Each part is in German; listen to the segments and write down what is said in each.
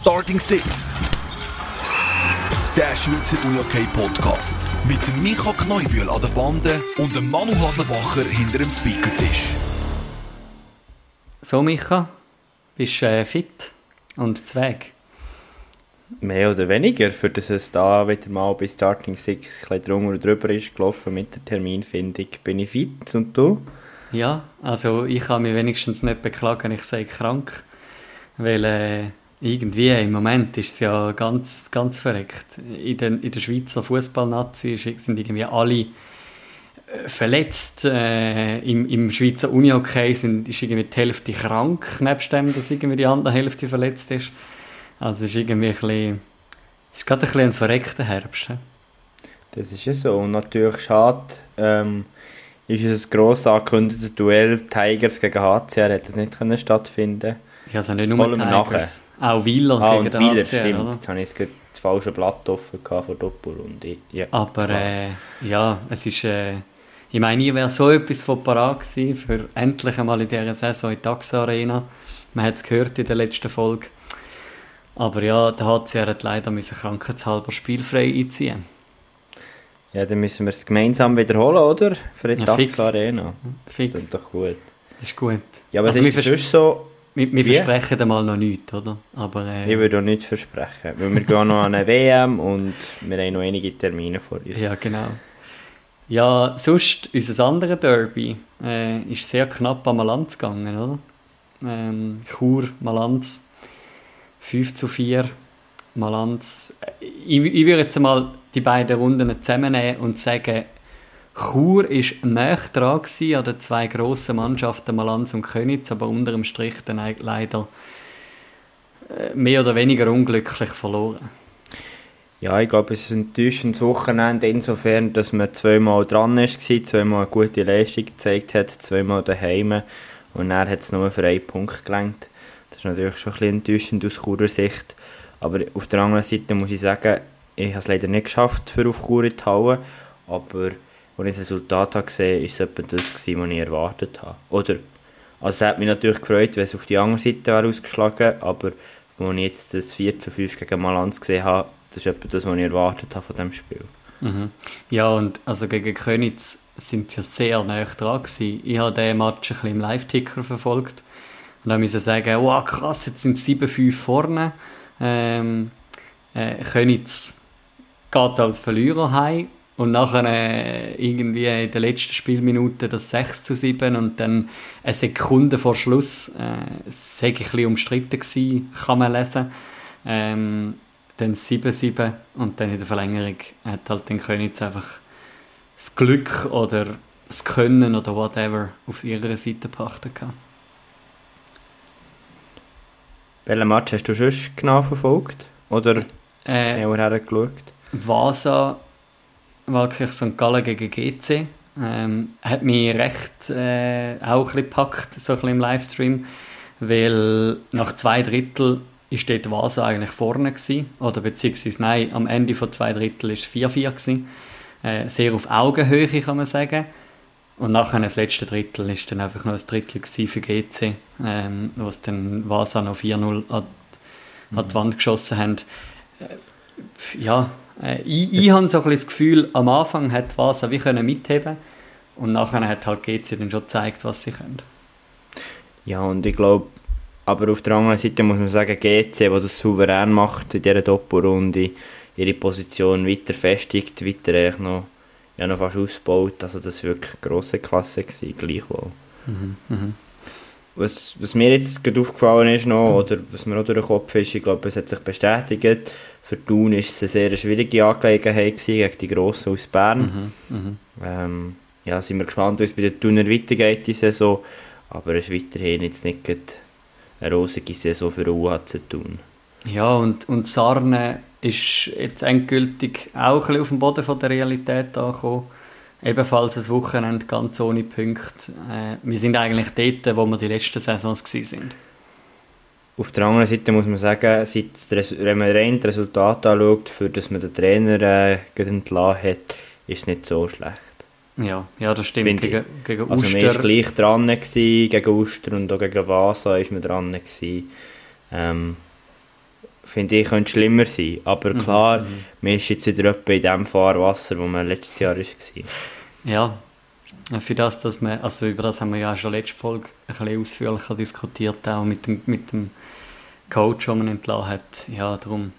Starting Six. Der Schweizer UJK Podcast. Mit dem Micha Kneubühl an der Bande und dem Manu Haslebacher hinter dem Speakertisch. So, Micha, bist du äh, fit und zweig? Mehr oder weniger, für das es da wieder mal bei Starting Six ein bisschen drunter und drüber ist gelaufen mit der Terminfindung, bin ich fit und du? Ja, also ich kann mich wenigstens nicht beklagen, ich sei krank, weil äh, irgendwie im Moment ist es ja ganz, ganz verreckt. In, den, in der Schweizer Fußballnazi sind irgendwie alle äh, verletzt. Äh, im, Im Schweizer Unihockey sind, ist irgendwie die Hälfte krank, nebst dem, dass irgendwie die andere Hälfte verletzt ist. Also es ist irgendwie ein bisschen, es ist gerade ein bisschen ein verreckter Herbst. He? Das ist ja so. Und natürlich schade, ähm, ist es gross angekündigte Duell Tigers gegen HCR, hätte das nicht können stattfinden Ja, also nicht nur Tigers, nachher. auch Wieler ah, gegen den Wieler, HCR, stimmt. oder? Jetzt habe ich das falsche Blatt offen vor Doppelrunde. Ja, Aber äh, ja, es ist, äh, ich meine, ich wäre so etwas von parat gewesen für endlich einmal in dieser Saison in die Taxa Arena. Man hat es gehört in der letzten Folge. Aber ja, der HCR hat leider müssen krankheitshalber spielfrei einziehen. ja, dann müssen wir es gemeinsam wiederholen, oder? Für die Ja, fix. Arena. Das Fix, ist doch gut. das ist gut. Ja, aber Also es ist so... Wir, wir versprechen einmal noch nichts, oder? Aber äh, Ich würde auch nichts versprechen, weil wir gehen noch an eine WM und wir haben noch einige Termine vor uns. Ja, genau. Ja, sonst, unser anderes Derby äh, ist sehr knapp am Malanz gegangen, oder? Ähm, Chur, Malanz, 5 zu 4. Malanz. äh, Ich, ich würde jetzt mal die beiden Runden zusammennehmen und sagen, Chur ist näher dran an den zwei grossen Mannschaften Malanz und Könitz, aber unter dem Strich dann leider äh, mehr oder weniger unglücklich verloren. Ja, ich glaube, es ist ein enttäuschendes Wochenende insofern, dass man zweimal dran war, zweimal eine gute Leistung gezeigt hat, zweimal daheim und dann hat es nur für einen Punkt gelangt. Das ist natürlich schon ein bisschen enttäuschend aus Churer Sicht. Aber auf der anderen Seite muss ich sagen, ich habe es leider nicht geschafft, für auf Chur die Halle, aber als ich das Resultat habe gesehen habe, war es etwa das, gewesen, was ich erwartet habe. Oder, also es hat mich natürlich gefreut, wenn es auf die andere Seite wäre ausgeschlagen, aber als ich jetzt das 4 zu 5 gegen Malanz gesehen habe, das ist etwa das, was ich erwartet habe von diesem Spiel. Mhm. Ja, und also gegen Könitz sind sie ja sehr nah dran gewesen. Ich habe diesen Match ein bisschen im Live-Ticker verfolgt und dann musste sagen, wow, krass, jetzt sind 7-5 vorne. Ähm, äh, Könitz geht als Verlierer heim und nachher äh, irgendwie in der letzten Spielminute das 6 zu 7 und dann eine Sekunde vor Schluss, äh, sei ein bisschen umstritten gewesen, kann man lesen. Ähm, dann 7-7 und dann in der Verlängerung hat halt den Königs einfach das Glück oder das Können oder whatever auf ihrer Seite gepachtet gehabt. Welchen Match hast du schon genau verfolgt? Oder Äh, genauer hergeschaut? Vasa, wirklich St. Gallen gegen GC, ähm, hat mich recht äh, auch ein bisschen gepackt, so ein bisschen im Livestream, weil nach zwei Drittel ist dort Vasa eigentlich vorne gewesen, oder beziehungsweise nein, am Ende von zwei Drittel ist es 4-4 gewesen. Äh, sehr auf Augenhöhe, kann man sagen. Und nachher das letzte Drittel ist dann einfach noch ein Drittel für GC, ähm, was dann Vasa noch 4-0 an, an die Wand geschossen haben. Äh, ja, äh, ich, ich habe so ein das Gefühl, am Anfang hat Vasa wie können mitheben und nachher hat halt GC dann schon gezeigt, was sie können. Ja, und ich glaube, aber auf der anderen Seite muss man sagen, GC, der das souverän macht in dieser Doppelrunde, ihre Position weiter festigt, weiter eigentlich noch, ja, noch fast ausbaut. Also das war wirklich eine grosse Klasse, gewesen, gleichwohl. Was, was mir jetzt gerade aufgefallen ist noch, oder was mir auch durch den Kopf ist, ich glaube, es hat sich bestätigt, für Thun war es eine sehr schwierige Angelegenheit gewesen, gegen die Grossen aus Bern. Ähm, ja, sind wir gespannt, wie es bei den Thuner weitergeht die Saison, aber es ist weiterhin jetzt nicht eine rosige Saison für UHC Thun. Ja, und, und Sarne ist jetzt endgültig auch ein bisschen auf dem Boden von der Realität angekommen. Ebenfalls ein Wochenende ganz ohne Punkte. Äh, wir sind eigentlich dort, wo wir die letzten Saisons sind. Auf der anderen Seite muss man sagen, wenn man rein das Resultat anschaut, für das man den Trainer äh, entlassen hat, ist es nicht so schlecht. Ja, ja das stimmt. Finde ich. Gegen, gegen Also man Uster. war gleich dran gewesen, gegen Uster und auch gegen Vasa ist man dran gewesen. Ähm, finde ich, könnte schlimmer sein. Aber Mhm, klar, man ist jetzt wieder in dem Fahrwasser, wo man letztes Jahr war. Ja, für das, dass man, also über das haben wir ja schon letzte Folge ein bisschen ausführlicher diskutiert, auch mit dem, mit dem Coach, den man entlassen hat. Ja, darum.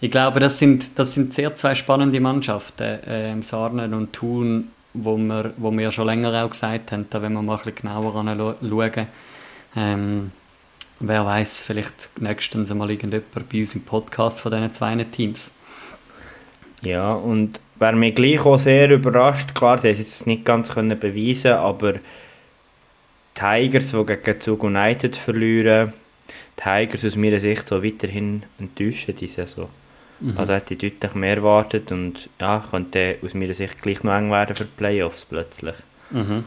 Ich glaube, das sind, das sind sehr zwei spannende Mannschaften, ähm, Sarnen und Thun, wo wir, wo wir ja schon länger auch gesagt haben, da wenn wir mal ein bisschen genauer anschauen. Ähm, wer weiß, vielleicht nächstens mal irgendjemand bei uns im Podcast von diesen zwei Teams. Ja, und wer mich gleich auch sehr überrascht, klar, sie haben es nicht ganz können beweisen aber Tigers, die gegen Zug United verlieren, Tigers aus meiner Sicht so weiterhin enttäuschen diese Saison. Mhm. Also hätte ich deutlich mehr erwartet und ja, könnte aus meiner Sicht gleich noch eng werden für die Playoffs plötzlich. Mhm.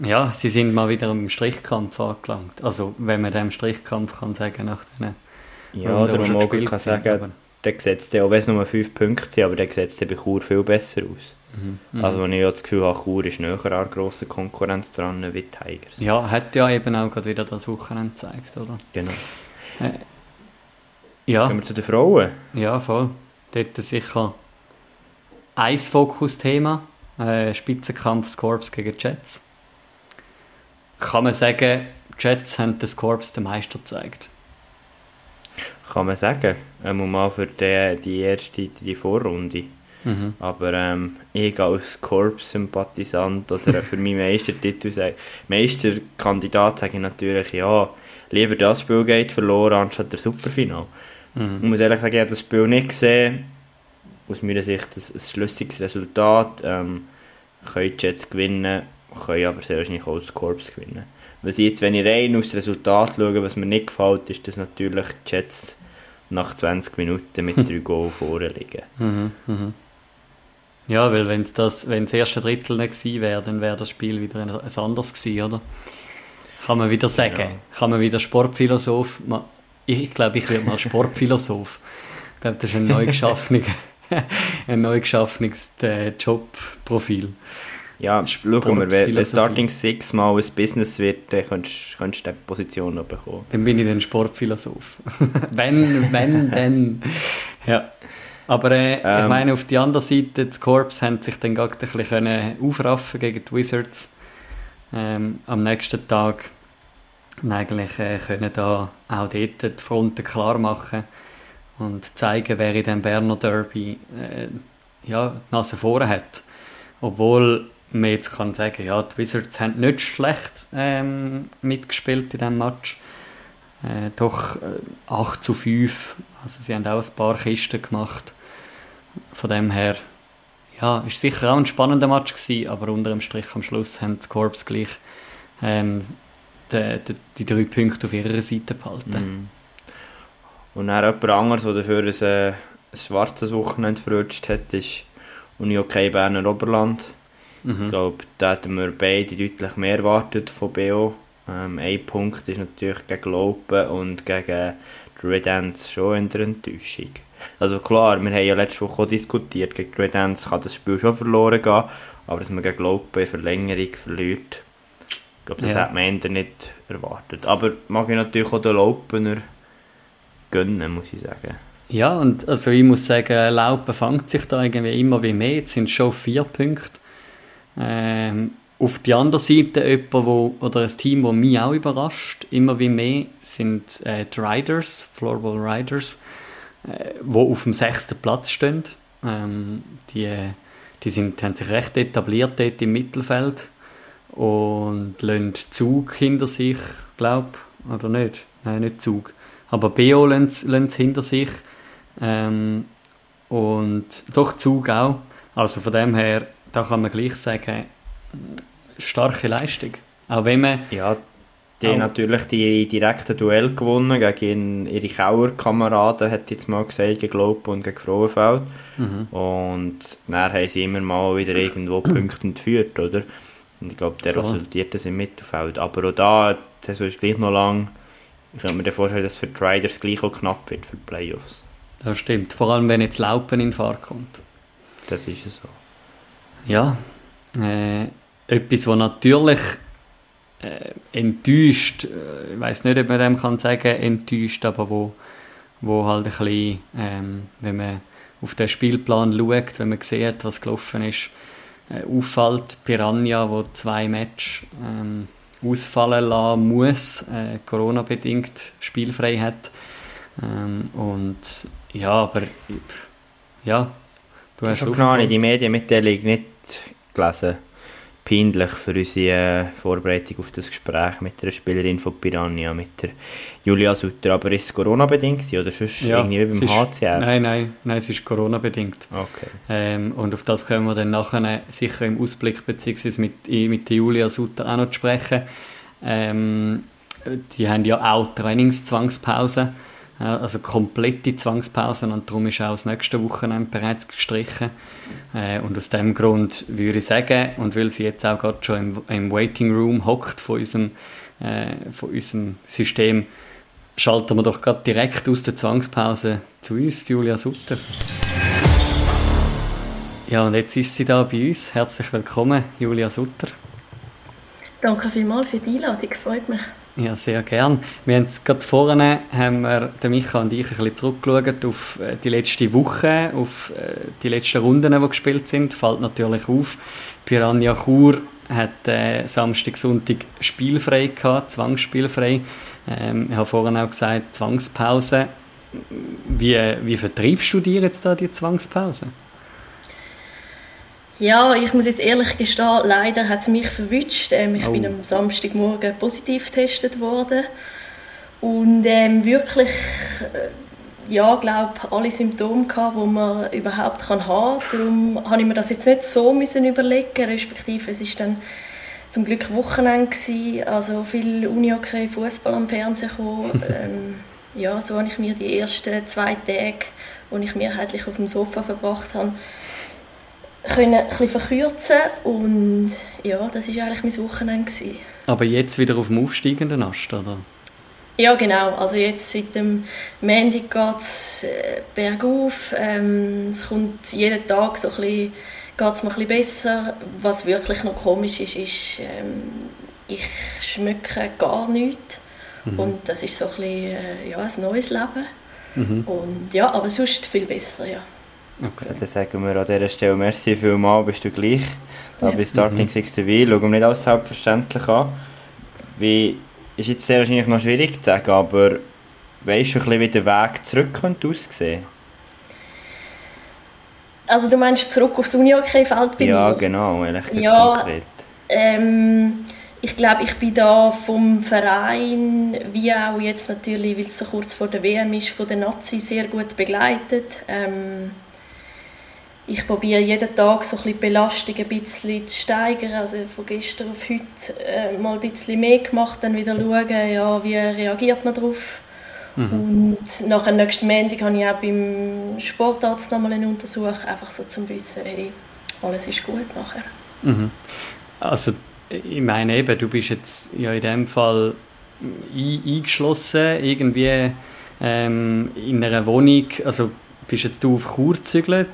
Ja, sie sind mal wieder im Strichkampf angelangt. Also, wenn man dem Strichkampf kann sagen nach diesen Ja, man auch kann sagen, der setzt auch wenn es nur 5 Punkte sind, aber der setzt bei Chur viel besser aus. Mhm. Also wenn ich ja das Gefühl habe, Chur ist näher an der grossen Konkurrenz dran wie Tigers. Ja, hat ja eben auch gerade wieder das Wochenende gezeigt, oder? Genau. Ja, Gehen wir zu den Frauen. ja, voll. Dort sicher ein Fokusthema, äh, Spitzenkampf Scorps gegen Jets. Kann man sagen, Jets haben den Scorps den Meister gezeigt. Kann man sagen. Einmal mal für die, die erste die Vorrunde. Mhm. Aber ähm, ich als Korps-Sympathisant oder für meinen Meistertitel sage, Meisterkandidat sage ich natürlich, ja, lieber das Spiel geht verloren anstatt der Superfinal. Mhm. Ich muss ehrlich sagen, ich habe das Spiel nicht gesehen. Aus meiner Sicht ein, ein schlüssiges Resultat. Ähm, können die Jets gewinnen, können aber sehr wahrscheinlich auch das Korps gewinnen. Was ich jetzt, wenn ich rein aufs Resultat schaue, was mir nicht gefällt, ist, dass natürlich die Jets nach 20 Minuten mit 3 Goal vorne liegen. Mhm. Mhm. Ja, weil wenn das, wenn das erste Drittel nicht gewesen wäre, dann wäre das Spiel wieder ein, ein anderes gewesen, oder? Kann man wieder sagen. Ja. Kann man wieder Sportphilosoph. ma- Ich, ich glaube, ich werde mal Sportphilosoph. Ich glaube, das ist ein neu geschaffener, ein neu geschaffenes äh, Jobprofil. Ja, schauen wir, wenn, wenn. Starting Six mal ein Business wird, dann könntest könntest du diese Position noch bekommen. Dann bin ich dann Sportphilosoph. wenn, wenn, dann. Ja. Aber äh, ich Ähm. meine, auf die andere Seite, die Corps haben sich dann gerade ein bisschen aufraffen gegen die Wizards ähm, am nächsten Tag. Und eigentlich äh, können da auch dort die Fronten klar machen und zeigen, wer in dem Berner Derby äh, ja, die Nase vorne hat. Obwohl man jetzt kann sagen, ja, die Wizards haben nicht schlecht ähm, mitgespielt in diesem Match. Äh, doch äh, 8 zu 5. Also sie haben auch ein paar Kisten gemacht. Von dem her, ja, ist sicher auch ein spannender Match gewesen, aber unter dem Strich am Schluss haben die Corps gleich ähm, die, die, die drei Punkte auf ihrer Seite behalten. Mhm. Und dann jemand anderes, der dafür ein, äh, ein schwarzes Wochenende verrutscht hat, ist Uni OK Berner Oberland. Ich Mhm. glaube, da hätten wir beide deutlich mehr erwartet von BO. Ähm, ein Punkt ist natürlich gegen Lopen und gegen Ants schon in der Enttäuschung. Also klar, wir haben ja letzte Woche auch diskutiert, gegen Ants kann das Spiel schon verloren gehen, aber dass man gegen Lopen in Verlängerung verliert, ich glaube, das Ja. hat man Ende nicht erwartet. Aber mag ich natürlich auch den Lopener gönnen, muss ich sagen. Ja, und also ich muss sagen, Laupen fängt sich da irgendwie immer wie mehr. Jetzt sind schon vier Punkte. Ähm, auf die andere Seite jemand, wo, oder ein Team, das mich auch überrascht, immer wie mehr, sind äh, die Riders, Floorball Riders, äh, wo auf dem sechsten Platz stehen. Ähm, die die sind, haben sich recht etabliert dort im Mittelfeld und lassen Zug hinter sich, glaube oder nicht? Nein, nicht Zug. Aber BO lassen sie hinter sich ähm, und doch Zug auch. Also von dem her, da kann man gleich sagen, starke Leistung. Auch wenn man Ja, die Auch- haben natürlich die direkten Duell gewonnen gegen ihre Kauer-Kameraden, hat jetzt mal gesagt, gegen Lopen und gegen Frauenfeld. Mhm. Und dann haben sie immer mal wieder irgendwo Punkte entführt, oder? Und ich glaube, der Voll. resultiert das im Mittelfeld. Aber auch da, Saison ist gleich noch lang. Ich könnte mir dann vorstellen, dass es für die Riders gleich auch knapp wird für die Playoffs. das stimmt, vor allem wenn jetzt Laupen in Fahrt kommt. Das ist es so. Ja, äh, etwas, was natürlich äh, enttäuscht, äh, ich weiß nicht, ob man dem kann sagen, enttäuscht, aber wo, wo halt ein bisschen, ähm, wenn man auf den Spielplan schaut, wenn man sieht, was gelaufen ist, äh, auffällt. Piranha, wo zwei Matches ähm, ausfallen lassen muss, äh, Corona-bedingt spielfrei hat. Ähm, und ja, aber ja, du hast schon genau die Medienmitteilung nicht gelesen peinlich für unsere äh, Vorbereitung auf das Gespräch mit der Spielerin von Piranha, mit der Julia Sutter. Aber ist es Corona-bedingt oder sonst ja, irgendwie wie beim ist, HCR? Nein, nein, nein, es ist Corona-bedingt. Okay. Ähm, und auf das können wir dann nachher sicher im Ausblick beziehungsweise mit, mit der Julia Sutter auch noch sprechen. Ähm, die haben ja auch Trainingszwangspause also komplette Zwangspausen und darum ist auch das nächste Wochenende bereits gestrichen. Äh, und aus dem Grund würde ich sagen, und weil sie jetzt auch gerade schon im, im Waiting Room hockt von unserem, äh, von unserem System, schalten wir doch gerade direkt aus der Zwangspause zu uns, Julia Sutter. Ja, und jetzt ist sie da bei uns. Herzlich willkommen, Julia Sutter. Danke vielmals für die Einladung, freut mich. Ja, sehr gern. Wir haben gerade vorne, haben wir, der Micha und ich, ein bisschen zurückgeschaut auf äh, die letzte Woche, auf äh, die letzten Runden, die gespielt sind. Fällt natürlich auf, Piranha Chur hat äh, Samstag, Sonntag spielfrei gehabt, zwangsspielfrei. Ähm, ich habe vorhin auch gesagt, Zwangspause. Wie, wie vertreibst du dir jetzt da die Zwangspause? Ja, ich muss jetzt ehrlich gestehen, leider hat es mich verwünscht. Ähm, ich oh. bin am Samstagmorgen positiv getestet worden und ähm, wirklich, äh, ja, glaube alle Symptome gehabt, die man überhaupt kann haben. Darum habe ich mir das jetzt nicht so müssen überlegen, respektive es ist dann zum Glück Wochenende gewesen, also viel Unihockey, Fußball am Fernsehen gekommen. ähm, ja, so habe ich mir die ersten zwei Tage, wo ich mehrheitlich auf dem Sofa verbracht habe, können ein bisschen verkürzen und ja, das war eigentlich mein Wochenende. Gewesen. Aber jetzt wieder auf dem aufsteigenden Ast, oder? Ja, genau. Also jetzt seit dem Montag geht es äh, bergauf. Ähm, es kommt jeden Tag so ein bisschen, geht's mir ein bisschen besser. Was wirklich noch komisch ist, ist, ähm, ich schmecke gar nichts. Mhm. Und das ist so ein bisschen äh, ja, ein neues Leben. Mhm. Und, ja, aber sonst viel besser, ja. Okay. dann sagen wir an dieser Stelle merci vielmals, bist du gleich da ja. bei Starting mhm. Six TV. Schauen wir nicht alles selbstverständlich an. Wie, ist jetzt sehr wahrscheinlich noch schwierig zu sagen, aber weißt du ein bisschen, wie der Weg zurück könnte aussehen Also du meinst zurück aufs Uni-Hockey-Feld bei Ja, genau, ehrlich ja, konkret. Ähm, ich glaube, ich bin da vom Verein, wie auch jetzt natürlich, weil es so kurz vor der WM ist, von der Nazi sehr gut begleitet. Ähm, ich probiere jeden Tag so ein bisschen die Belastung ein bisschen zu steigern. Also von gestern auf heute äh, mal ein bisschen mehr gemacht, dann wieder schauen, ja, wie reagiert man darauf. Mhm. Und nach dem nächsten Montag habe ich auch beim Sportarzt nochmal einen Untersuch, einfach so zum Wissen, hey, alles ist gut nachher. Mhm. Also ich meine eben, du bist jetzt ja in dem Fall eingeschlossen, irgendwie ähm, in einer Wohnung, also bist jetzt du auf Chur gezügelt?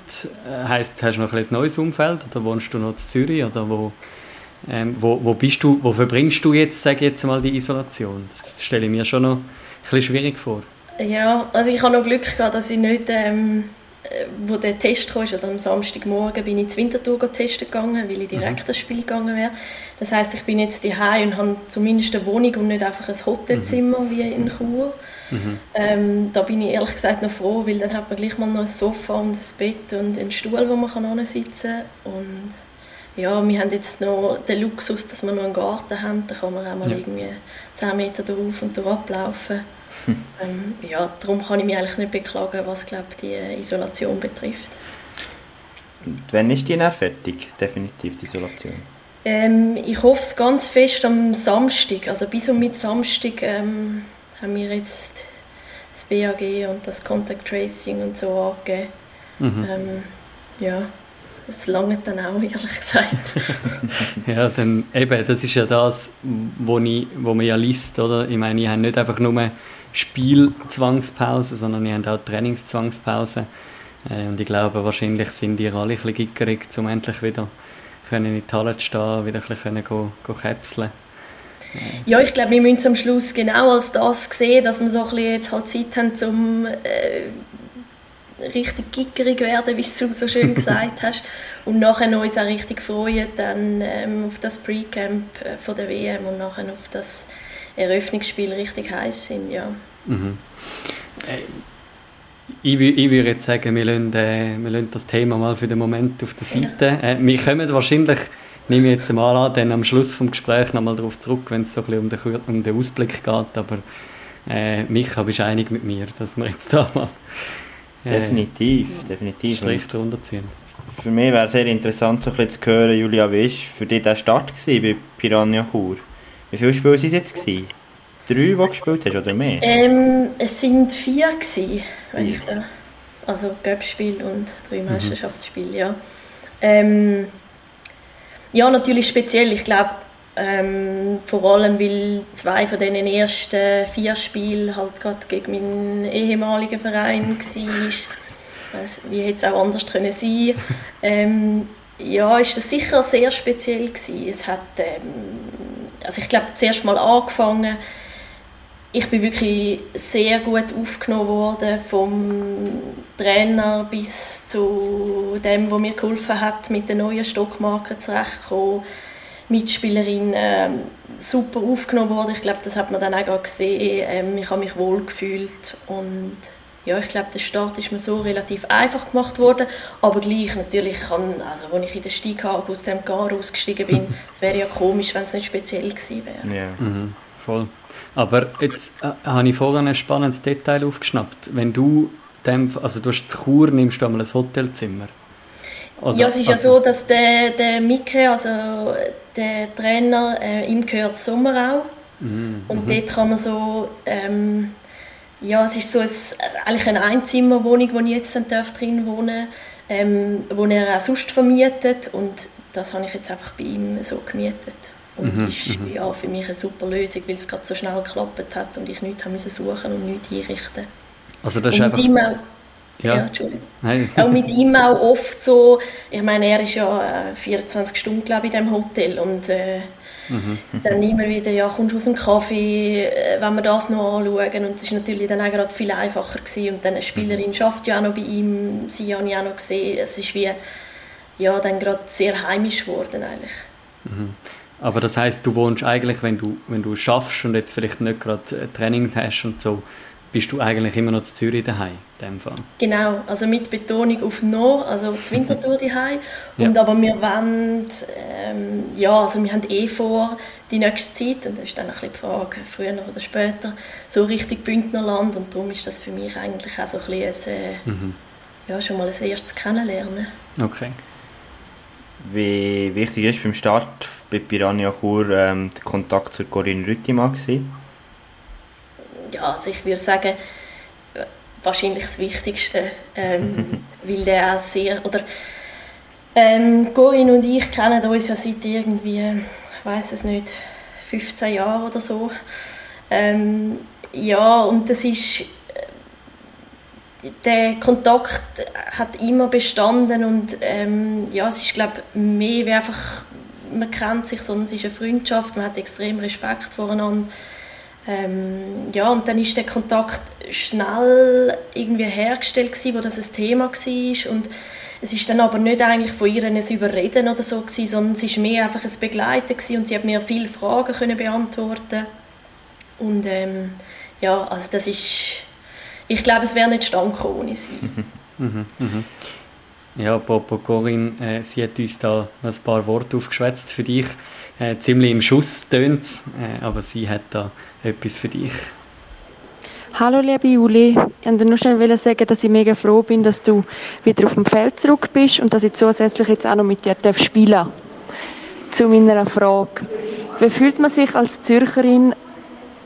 Äh, heißt, hast du noch ein neues Umfeld oder wohnst du noch in Zürich oder wo, ähm, wo, wo bist du, wo verbringst du jetzt, sage jetzt mal, die Isolation? Das stelle ich mir schon noch ein bisschen schwierig vor. Ja, also ich habe noch Glück gehabt, dass ich nicht, ähm, äh, wo der Test kam, oder am Samstagmorgen bin ich ins Winterthur testen gegangen, weil ich direkt mhm. das Spiel gegangen wäre. Das heißt, ich bin jetzt daheim und habe zumindest eine Wohnung und nicht einfach ein Hotelzimmer mhm. wie in Chur. Mhm. Ähm, da bin ich ehrlich gesagt noch froh, weil dann hat man gleich mal noch ein Sofa und ein Bett und einen Stuhl, wo man kann sitzen kann. Und ja, wir haben jetzt noch den Luxus, dass wir noch einen Garten haben. Da kann man auch mal ja. irgendwie 10 Meter drauf und drauf ablaufen. ähm, ja, darum kann ich mich eigentlich nicht beklagen, was glaub, die Isolation betrifft. Und wann ist die dann fertig, definitiv, die Isolation? Ähm, ich hoffe es ganz fest am Samstag, also bis und mit Samstag ähm, haben wir jetzt das BAG und das Contact Tracing und so angegeben. Mhm. Ähm, ja, das lange dann auch, ehrlich gesagt. ja, dann eben, das ist ja das, wo, ich, wo man ja liest, oder? Ich meine, ich habe nicht einfach nur Spielzwangspause, sondern ich habe auch Trainingszwangspause. Äh, und ich glaube, wahrscheinlich sind die alle ein bisschen gickerig, um endlich wieder können in die Halle zu stehen, wieder ein bisschen können go, go käpseln Ja, ich glaube, wir müssen am Schluss genau als das sehen, dass wir so ein bisschen jetzt halt Zeit haben, um äh, richtig gickerig werden, wie du so schön gesagt hast, und nachher uns auch richtig freuen dann ähm, auf das Pre-Camp äh, von der WM und nachher auf das Eröffnungsspiel richtig heiß sind, ja. Mhm. Äh, ich, ich würde jetzt sagen, wir lassen, äh, wir lassen das Thema mal für den Moment auf der Seite. Ja. Äh, wir kommen wahrscheinlich, nehme ich jetzt mal an, dann am Schluss des Gesprächs nochmal darauf zurück, wenn es so ein bisschen um den, um den Ausblick geht, aber äh, Micha, bist du einig mit mir, dass wir jetzt da mal äh, definitiv, definitiv. Strich drunter ziehen. Für mich wäre sehr interessant, so ein bisschen zu hören, Julia, wie war für dich der Start bei Piranha Chur? Wie viele Spiele waren es jetzt? Gewesen? Drei, die du gespielt hast, oder mehr? Ähm, es waren vier, gewesen, wenn ich da... Also Göppspiel und drei mhm. Meisterschaftsspiele, ja. Ähm, ja, natürlich speziell. Ich glaube, ähm, vor allem, weil zwei von diesen ersten vier Spielen halt gerade gegen meinen ehemaligen Verein war. Also, wie hätte es auch anders können sein ähm, Ja, ist das sicher sehr speziell gewesen. Es hat, ähm, also ich glaube, zuerst mal angefangen ich bin wirklich sehr gut aufgenommen worden vom Trainer bis zu dem, wo mir geholfen hat, mit der neuen Stockmarke zurechtzukommen. Mitspielerin äh, super aufgenommen worden. Ich glaube, das hat man dann auch gesehen. Ähm, ich habe mich wohl gefühlt und ja, ich glaube, der Start ist mir so relativ einfach gemacht worden, aber gleich natürlich kann, also als ich in den Steighagen aus dem Gar ausgestiegen bin, es wäre ja komisch, wenn es nicht speziell gewesen wäre. Ja, mhm, voll. Aber jetzt äh, habe ich vorhin ein spannendes Detail aufgeschnappt. Wenn du dem, also du hast zu Chur, nimmst du einmal ein Hotelzimmer. Oder, ja, es ist also, ja so, dass der, der Mikre, also der Trainer, äh, ihm gehört Sommerau. Mm, und dort kann man so, ähm, ja, es ist so ein, eigentlich eine Einzimmerwohnung, wo ich jetzt dann drin wohnen ähm, wo er auch sonst vermietet und das habe ich jetzt einfach bei ihm so gemietet. Und mhm, ist mhm. ja, für mich eine super Lösung, weil es gerade so schnell geklappt hat und ich nichts haben suchen und nichts einrichten. Also das ist und einfach... Auch, ja. ja, Entschuldigung. Nein. Auch mit ihm auch oft so, ich meine, er ist ja 24 äh, Stunden, glaube ich, in diesem Hotel und äh, mhm. dann immer wieder, ja, kommst du auf einen Kaffee, äh, wenn wir das noch anschauen und das ist natürlich dann auch gerade viel einfacher gewesen und dann eine Spielerin mhm. schafft ja auch noch bei ihm, sie habe ich auch noch gesehen, es ist wie, ja, dann gerade sehr heimisch geworden eigentlich. Mhm. Aber das heißt, du wohnst eigentlich, wenn du, wenn du schaffst und jetzt vielleicht nicht gerade äh, Trainings hast und so, bist du eigentlich immer noch in Zürich daheim, in dem Fall? Genau, also mit Betonung auf noch, also zur Wintertour daheim. Und ja. aber wir wollen, ähm, ja, also wir haben eh vor, die nächste Zeit, und das ist dann ein bisschen die Frage, früher oder später, so richtig Bündnerland und darum ist das für mich eigentlich auch so ein bisschen ein, äh, mhm. ja, schon mal ein erstes Kennenlernen. Okay. Wie wichtig ist beim Start bei Piranha Chur ähm, der Kontakt zu Corinne Rüttimann gewesen? Ja, also ich würde sagen, wahrscheinlich das Wichtigste, ähm, weil der auch sehr, oder ähm, Corinne und ich kennen uns ja seit irgendwie, ich weiß es nicht, 15 Jahren oder so. Ähm, ja, und das ist, äh, der Kontakt hat immer bestanden und ähm, ja, es ist glaube mehr wie einfach man kennt sich, sondern es ist eine Freundschaft, man hat extrem Respekt voreinander. Ähm, ja, und dann ist der Kontakt schnell irgendwie hergestellt gewesen, wo das ein Thema war und es ist dann aber nicht eigentlich von ihr ein Überreden oder so gewesen, sondern es ist mehr einfach ein Begleiten gewesen und sie hat mir viele Fragen können beantworten und ähm, ja, also das ist, ich glaube, es wäre nicht stand ohne sie. Mhm, mh, mh. Ja, Popo Corinne, äh, sie hat uns da ein paar Worte aufgeschwätzt für dich. Äh, ziemlich im Schuss tönt äh, aber sie hat da etwas für dich. Hallo liebe Juli, ich wollte nur schnell sagen, dass ich mega froh bin, dass du wieder auf dem Feld zurück bist und dass ich zusätzlich jetzt auch noch mit dir spielen darf. Zu meiner Frage. Wie fühlt man sich als Zürcherin,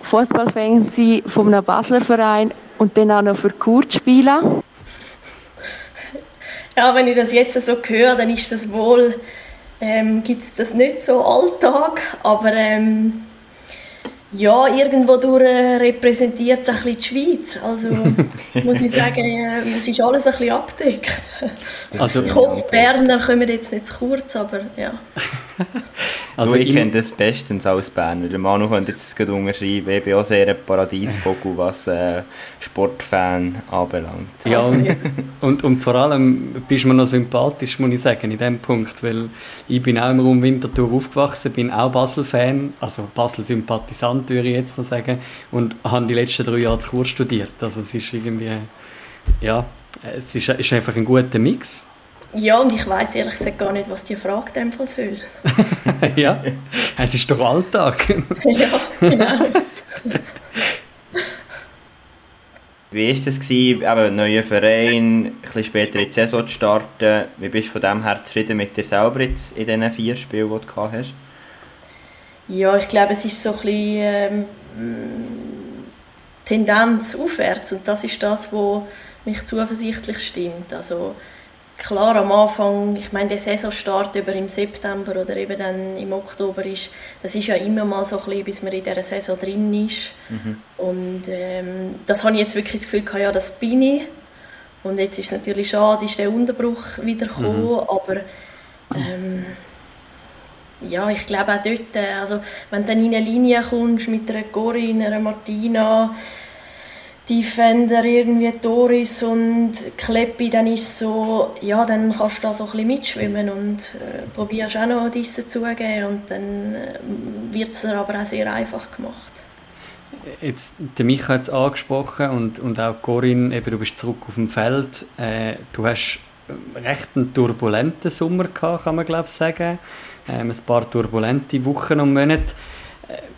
Fußballfan von einem Basler Verein und dann auch noch für Kurt spielen? Ja, wenn ich das jetzt so höre, dann ist das wohl, ähm, gibt es das nicht so Alltag, aber ähm, ja, irgendwo durch äh, repräsentiert es ein bisschen die Schweiz. Also muss ich sagen, äh, es ist alles ein bisschen abdeckt. Also, ich hoffe, Berner kommen jetzt nicht zu kurz, aber ja. Also du, ich kenne das bestens als Berner. Der Manu könnte jetzt gerade unterschreiben. Ich bin auch sehr ein Paradiesvogel, was äh, Sportfan anbelangt. Ja, und, und, und, vor allem bist du mir noch sympathisch, muss ich sagen, in dem Punkt, weil ich bin auch im Raum Winterthur aufgewachsen, bin auch Basel-Fan, also Basel-Sympathisant würde ich jetzt noch sagen, und habe die letzten drei Jahre zu Kurs studiert. Also es ist irgendwie, ja, es ist, ist einfach ein guter Mix. Ja, und ich weiß ehrlich gesagt gar nicht, was die Frage in dem Fall soll. ja, es ist doch Alltag. ja, genau. Wie war das, gewesen, eben, neuer Verein, ein bisschen später in die Saison zu starten? Wie bist du von dem her zufrieden mit dir selber jetzt in diesen vier Spielen, die du gehabt hast? Ja, ich glaube, es ist so ein bisschen ähm, Tendenz aufwärts und das ist das, was mich zuversichtlich stimmt. Also, klar am Anfang, ich meine, der Saisonstart über im September oder eben dann im Oktober ist, das ist ja immer mal so ein bisschen, bis man in dieser Saison drin ist. Mhm. Und ähm, das habe ich jetzt wirklich das Gefühl gehabt, ja, das bin ich. Und jetzt ist es natürlich schade, ist der Unterbruch wieder gekommen, mhm. aber ähm, ja, ich glaube auch dort, äh, also wenn du dann in eine Linie kommst mit einer Corinne, einer Martina, Defender irgendwie Doris und Kleppi, dann ist so, ja, dann kannst du da so ein bisschen mitschwimmen und äh, probierst auch noch dies dazugeben und dann äh, wird es aber auch sehr einfach gemacht. Jetzt, der Micha hat es angesprochen und, und auch Corinne, eben, du bist zurück auf dem Feld. Äh, du hast recht einen turbulenten Sommer gehabt, kann man glaube ich sagen. Ähm, ein paar turbulente Wochen und Monate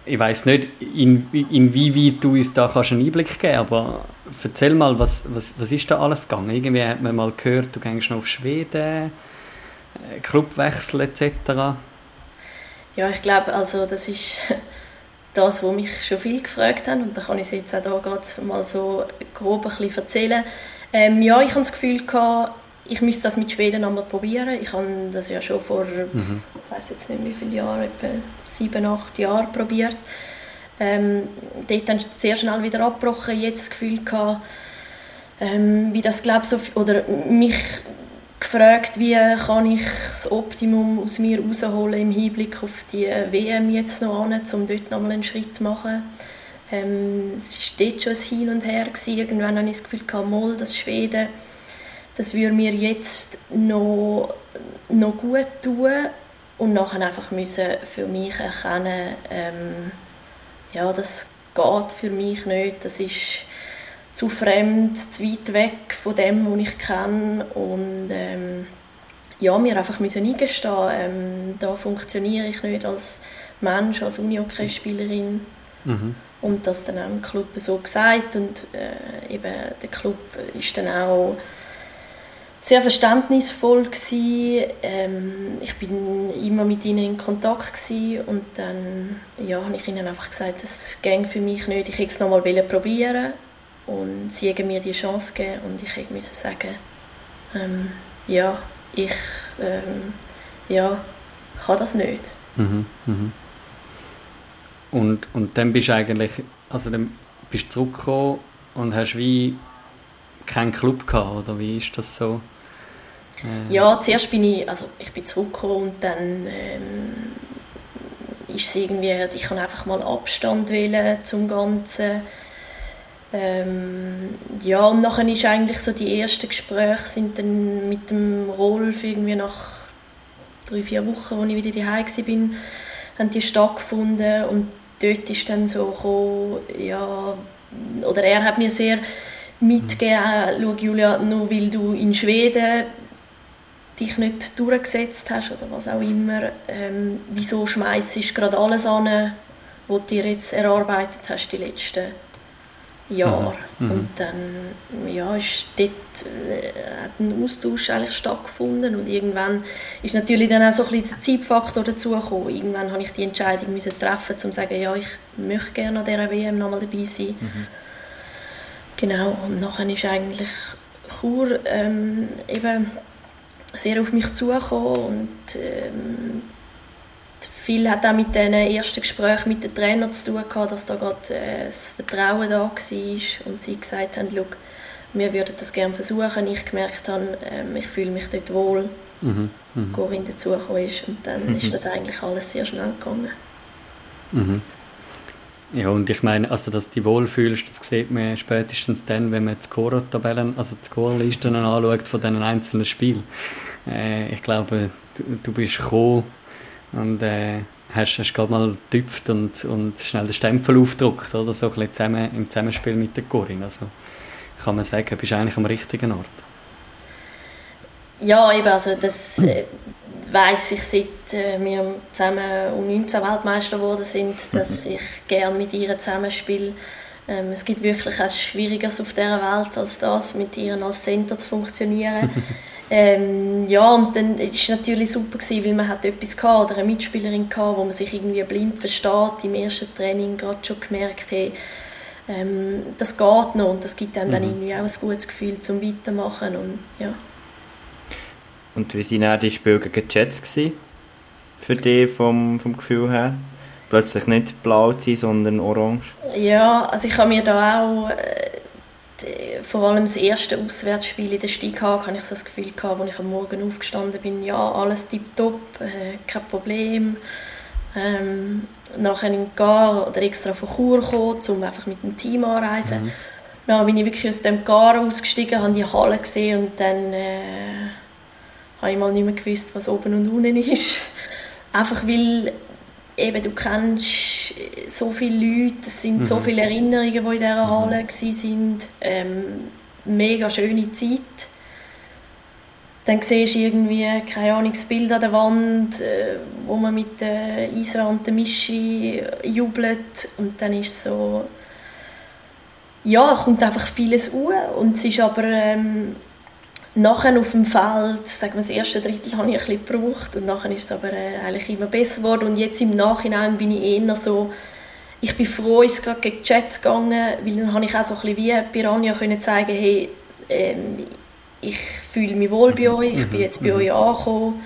ich weiß nicht, in, inwieweit du uns da kannst einen Einblick geben aber erzähl mal, was, was, was ist da alles gegangen? Irgendwie hat man mal gehört, du gehst noch auf Schweden, äh, Clubwechsel etc. Ja, ich glaube, also das ist das, was mich schon viel gefragt haben und da kann ich es jetzt auch da mal so grob ein bisschen erzählen. Ähm, ja, ich habe das Gefühl gehabt, ich müsste das mit Schweden einmal probieren. Ich habe das ja schon vor, mhm. ich weiß jetzt nicht wie viele Jahre, etwa sieben, acht Jahren probiert. Ähm, dort dann sehr schnell wieder abgebrochen. Jetzt das Gefühl gehabt, ähm, wie das glaube so, oder mich gefragt, wie kann ich das Optimum aus mir herausholen im Hinblick auf die WM jetzt noch an, um dort nochmal einen Schritt zu machen. Ähm, es war dort schon ein Hin und Her. Gewesen. Irgendwann hatte ich das Gefühl, gehabt, mal, das Schweden das würde mir jetzt noch, noch gut tun und nachher einfach müssen für mich erkennen, ähm, ja, das geht für mich nicht, das ist zu fremd, zu weit weg von dem, was ich kenne und ähm, ja, mir einfach müssen eingestehen, ähm, da funktioniere ich nicht als Mensch, als Unihockey-Spielerin. Mhm. Und das dann auch im Club so gesagt und äh, eben der Club ist dann auch sehr verständnisvoll gewesen. Ähm, ich bin immer mit ihnen in Kontakt gewesen und dann ja, habe ich ihnen einfach gesagt, das ging für mich nicht. Ich hätte es nochmal probieren und sie haben mir die Chance gegeben und ich musste sagen, ähm, ja, ich ähm, ja, kann das nicht. Mhm, mhm. Und, und dann bist du eigentlich, also dann bist du zurückgekommen und hast wie keinen Club gehabt, oder wie ist das so? Äh. Ja, zuerst bin ich, also ich bin zurückgekommen und dann ähm, ist irgendwie, ich kann einfach mal Abstand wählen zum Ganzen. Ähm, ja, und nachher ist eigentlich so die ersten Gespräche sind dann mit dem Rolf irgendwie nach drei, vier Wochen, als ich wieder daheim war, haben die stattgefunden und dort ist dann so gekommen, ja, oder er hat mir sehr mitgegeben, schau Julia, nur weil du in Schweden dich nicht durchgesetzt hast oder was auch immer, ähm, wieso schmeißt du gerade alles an, was du dir jetzt erarbeitet hast die letzten Jahre. Mhm. mhm. Und dann ja, ist dort äh, hat ein Austausch eigentlich stattgefunden und irgendwann ist natürlich dann auch so ein bisschen der Zeitfaktor dazugekommen. Irgendwann habe ich die Entscheidung müssen treffen, um zu sagen, ja, ich möchte gerne an dieser WM nochmal dabei sein. Mhm. Genau, und nachher ist eigentlich Chur ähm, eben sehr auf mich zugekommen und ähm, viel hat auch mit den ersten Gesprächen mit den Trainern zu tun gehabt, dass da gerade äh, das Vertrauen da war und sie gesagt haben, wir würden das gerne versuchen. Ich gemerkt habe, ähm, ich fühle mich dort wohl. Mhm. Mhm. Corinne dazugekommen ist und dann mhm. ist das eigentlich alles sehr schnell gegangen. Mhm. Ja, und ich meine, also dass du dich wohlfühlst, das sieht man spätestens dann, wenn man die Score-Tabellen, also die Score-Listen anschaut von diesen einzelnen Spielen. Äh, ich glaube, du, du bist gekommen und äh, hast, hast gerade mal getüpft und, und schnell den Stempel aufgedruckt, oder so ein bisschen zusammen, im Zusammenspiel mit der Corinne. Also kann man sagen, du bist eigentlich am richtigen Ort. Ja, eben, also das äh, weiß ich, seit äh, wir zusammen um 19 Weltmeister geworden sind, dass ich gerne mit ihr zusammenspiele. Ähm, es gibt wirklich etwas Schwieriges auf dieser Welt als das, mit ihr als Center zu funktionieren. ähm, ja, und dann war es natürlich super, gewesen, weil man hat etwas hatte, oder eine Mitspielerin hatte, wo man sich irgendwie blind versteht. Im ersten Training gerade schon gemerkt, hey, ähm, das geht noch und das gibt einem mhm. dann irgendwie auch ein gutes Gefühl zum Weitermachen und ja. Und wie waren die Spiele gegen die Jets für dich vom, vom Gefühl her? Plötzlich nicht blau zu sein, sondern orange? Ja, also ich habe mir da auch äh, vor allem das erste Auswärtsspiel in der Stieg hatte, habe ich so das Gefühl gehabt, als ich am Morgen aufgestanden bin, ja, alles tipptopp, äh, kein Problem. Ähm, nachher in Gar oder extra von Chur gekommen, um einfach mit dem Team anreisen. Mhm. Dann bin ich wirklich aus dem Gar ausgestiegen, habe die Halle gesehen und dann äh, habe ich mal nicht mehr gewusst, was oben und unten ist. Einfach weil eben, du kennst so viele Leute, es sind mhm. so viele Erinnerungen, die in dieser mhm. Halle waren. Ähm, mega schöne Zeit. Dann siehst du irgendwie, keine Ahnung, das Bild an der Wand, äh, wo man mit der Isa und der Mischi jubelt und dann ist so, ja, kommt einfach vieles uhr und es ist aber ähm, nachher auf dem Feld, sagen wir, das erste Drittel habe ich ein bisschen gebraucht und nachher ist es aber äh, eigentlich immer besser geworden und jetzt im Nachhinein bin ich eher so, ich bin froh, ist es gerade gegen die Jets gegangen, weil dann habe ich auch so ein bisschen wie Piranha können zeigen, hey, ähm, ich fühle mich wohl bei euch, ich bin mhm. jetzt bei mhm. euch angekommen.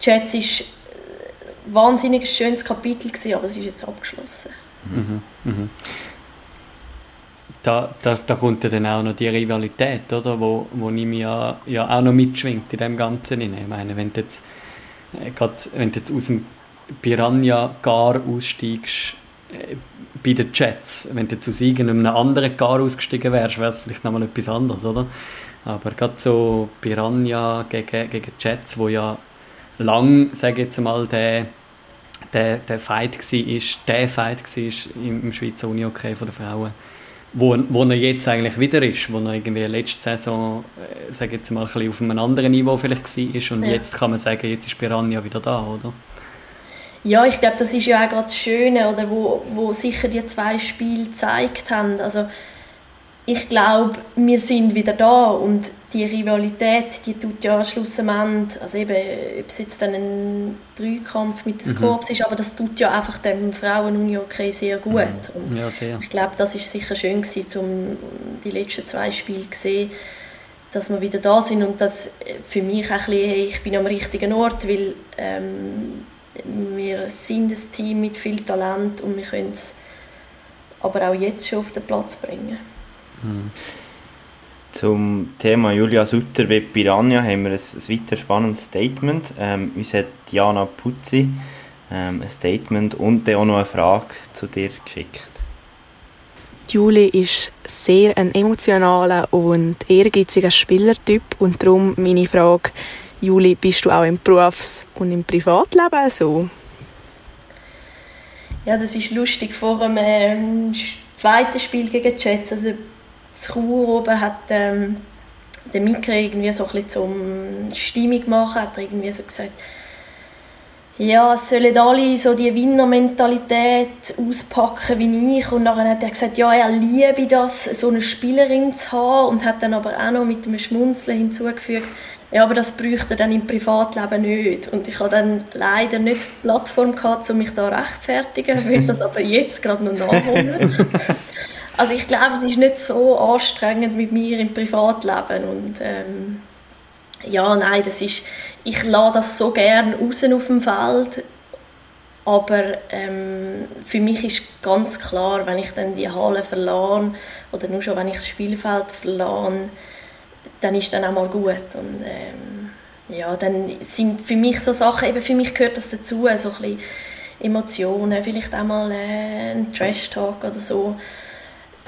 Die Jets war ein wahnsinnig schönes Kapitel, gewesen, aber es ist jetzt abgeschlossen. Mhm. Mhm da, da, da kommt ja dann auch noch die Rivalität, oder? Wo, wo ich mich ja, ja auch noch mitschwingt in dem Ganzen. Ich meine, wenn du jetzt, äh, wenn du jetzt aus dem Piranha gar aussteigst, äh, bei den Jets, wenn du jetzt aus irgendeinem anderen Gar ausgestiegen wärst, wäre es vielleicht nochmal etwas anderes, oder? Aber gerade so Piranha gegen, gegen Jets, wo ja lang, sage ich jetzt mal, der, der, der Fight war, der Fight war im, im Schweizer Uni-Hockey von den Frauen, wo, wo er jetzt eigentlich wieder ist, wo er irgendwie letzte Saison, äh, sage jetzt mal, ein bisschen auf einem anderen Niveau vielleicht war und ja. jetzt kann man sagen, jetzt ist Piranha wieder da, oder? Ja, ich glaube, das ist ja auch gerade das Schöne, oder, wo, wo sicher die zwei Spiele gezeigt haben. Also, ich glaube, wir sind wieder da und die Rivalität, die tut ja schlussendlich, also eben, ob es jetzt dann ein Dreikampf mit den Scorps mhm. ist, aber das tut ja einfach dem Frauen-Uni-Hockey sehr gut. Mhm. Ja, sehr. Ich glaube, das ist sicher schön gewesen, um die letzten zwei Spiele zu sehen, dass wir wieder da sind und das für mich auch ein bisschen, hey, ich bin am richtigen Ort, weil ähm, wir sind ein Team mit viel Talent und wir können es aber auch jetzt schon auf den Platz bringen. Mhm. Zum Thema Julia Sutter wie Piranha haben wir ein, ein weiter spannendes Statement. Ähm, uns hat Diana Puzzi ähm, ein Statement und dann auch noch eine Frage zu dir geschickt. Juli ist sehr ein emotionaler und ehrgeiziger Spielertyp und darum meine Frage, Juli, bist du auch im Berufs- und im Privatleben so? Ja, das ist lustig. Vor dem ähm, zweiten Spiel gegen die Jets, also zu Chur oben hat ähm, der Mika irgendwie so ein bisschen zum Stimmung machen, hat er irgendwie so gesagt, ja, es sollen alle so die Winnermentalität auspacken wie ich. Und dann hat er gesagt, ja, er liebe das, so eine Spielerin zu haben. Und hat dann aber auch noch mit einem Schmunzeln hinzugefügt, ja, aber das bräuchte er dann im Privatleben nicht. Und ich habe dann leider nicht die Plattform gehabt, um mich da rechtfertigen. Will das aber jetzt gerade noch nachholen. Also ich glaube, es ist nicht so anstrengend mit mir im Privatleben und ähm, ja, nein, das ist, ich lasse das so gerne raus auf dem Feld Aber ähm, für mich ist ganz klar, wenn ich dann die Halle verlasse oder nur schon, wenn ich das Spielfeld verlasse, dann ist dann auch mal gut. Und, ähm, ja, dann sind für mich so Sachen, eben für mich gehört das dazu, so ein bisschen Emotionen, vielleicht auch mal äh, ein Trash-Talk oder so.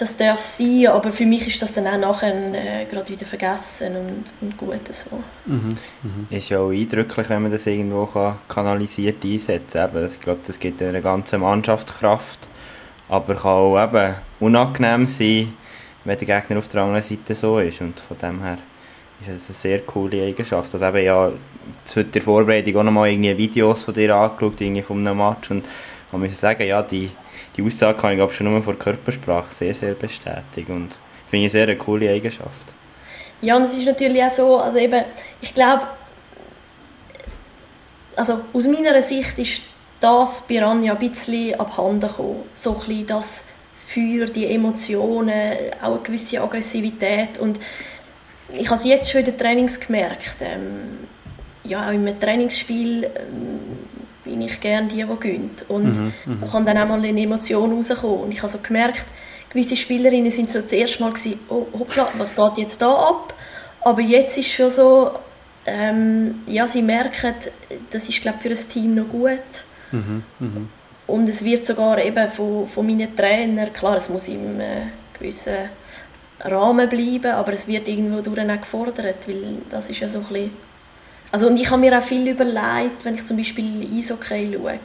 Das darf sein, aber für mich ist das dann auch nachher äh, gerade wieder vergessen und, und gut so. Mhm. Mhm. Ist ja auch eindrücklich, wenn man das irgendwo kann kanalisiert einsetzen kann. Ich glaube, das gibt einer ganzen Mannschaft Kraft, aber kann auch eben unangenehm sein, wenn der Gegner auf der anderen Seite so ist und von dem her ist das eine sehr coole Eigenschaft. Also eben ja, jetzt heute in der Vorbereitung auch nochmal irgendwie Videos von dir angeschaut, irgendwie von einem Match und man muss sagen, ja, die, die Aussage kann ich glaube schon nur vor Körpersprache sehr, sehr bestätigen und finde ich sehr eine coole Eigenschaft. Ja, und es ist natürlich auch so, also eben, ich glaube, also aus meiner Sicht ist das bei Ranja ein bisschen abhanden gekommen. So ein bisschen das Feuer, die Emotionen, auch eine gewisse Aggressivität und ich habe es jetzt schon in den Trainings gemerkt. Ähm, ja, auch in einem Trainingsspiel ähm, bin ich gerne die, die gönnt. Und mhm, mhm, da kann dann auch mal eine Emotion rauskommen. Und ich habe so gemerkt, gewisse Spielerinnen sind so das erste Mal gewesen, oh, hoppla, was geht jetzt da ab? Aber jetzt ist schon so, ähm, ja, sie merken, das ist, glaube für das Team noch gut. Mhm, mh. Und es wird sogar eben von, von meinen Trainern, klar, es muss im äh, gewissen Rahmen bleiben, aber es wird irgendwo durch auch gefordert, weil das ist ja so ein bisschen also und ich habe mir auch viel überlegt, wenn ich zum Beispiel Eishockey schaue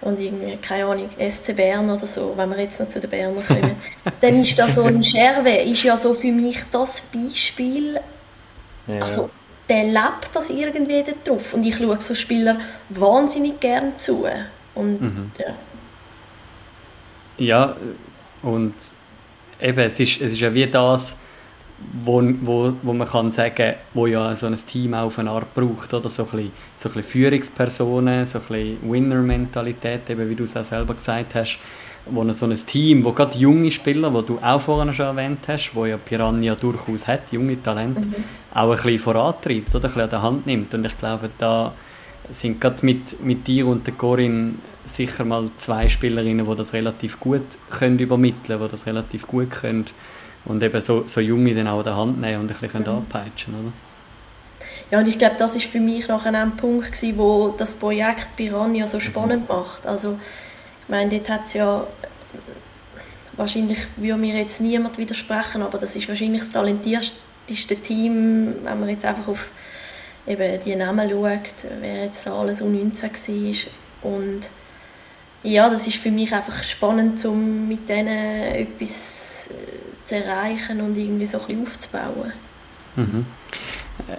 und irgendwie, keine Ahnung, SC Bern oder so, wenn wir jetzt noch zu den Bernern kommen, dann ist da so ein Scherwe, ist ja so für mich das Beispiel, ja. also der lebt das irgendwie da drauf und ich schaue so Spieler wahnsinnig gern zu und mhm. ja. Ja, und eben, es ist, es ist ja wie das, wo, wo, wo man kann sagen, wo ja so ein Team auch auf eine Art braucht, oder? So ein bisschen, so ein bisschen Führungspersonen, so ein bisschen Winner-Mentalität, eben wie du es auch selber gesagt hast, wo so ein Team, wo gerade junge Spieler, wo du auch vorhin schon erwähnt hast, wo ja Piranha durchaus hat, junge Talente, mhm. auch ein bisschen vorantreibt oder? Ein bisschen an der Hand nimmt. Und ich glaube, da sind gerade mit, mit dir und der Corinne sicher mal zwei Spielerinnen, die das relativ gut können übermitteln, die das relativ gut können und eben so, so Junge dann auch an der Hand nehmen und ein bisschen mhm. anpeitschen, oder? Ja, und ich glaube, das ist für mich nachher ein Punkt gewesen, wo das Projekt Piranha so spannend mhm. macht. Also, ich meine, dort hat es ja, wahrscheinlich würde mir jetzt niemand widersprechen, aber das ist wahrscheinlich das talentierteste Team, wenn man jetzt einfach auf eben die Namen schaut, wer jetzt da alles U19 war. Und ja, das ist für mich einfach spannend, um mit denen etwas äh, zu erreichen und irgendwie so ein bisschen aufzubauen. Mhm. Äh,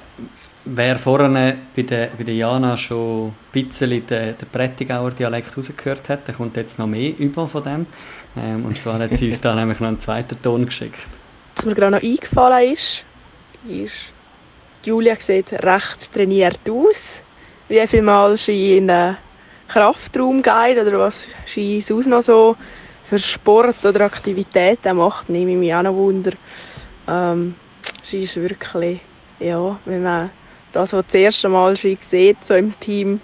wer vorne bei der, bei der Jana schon ein bisschen den, den Prättigauer Dialekt rausgehört hat, der kommt jetzt noch mehr über von dem. Ähm, und zwar hat sie uns da nämlich noch einen zweiten Ton geschickt. Was mir gerade noch eingefallen ist, ist, Julia sieht recht trainiert aus. Wie viel Mal sie in Kraftraumguide oder was sie sonst noch so für Sport oder Aktivitäten macht, nehme ich mich auch noch Wunder. Ähm, sie ist wirklich, ja, wenn man das, was das erste Mal sie sieht, so im Team,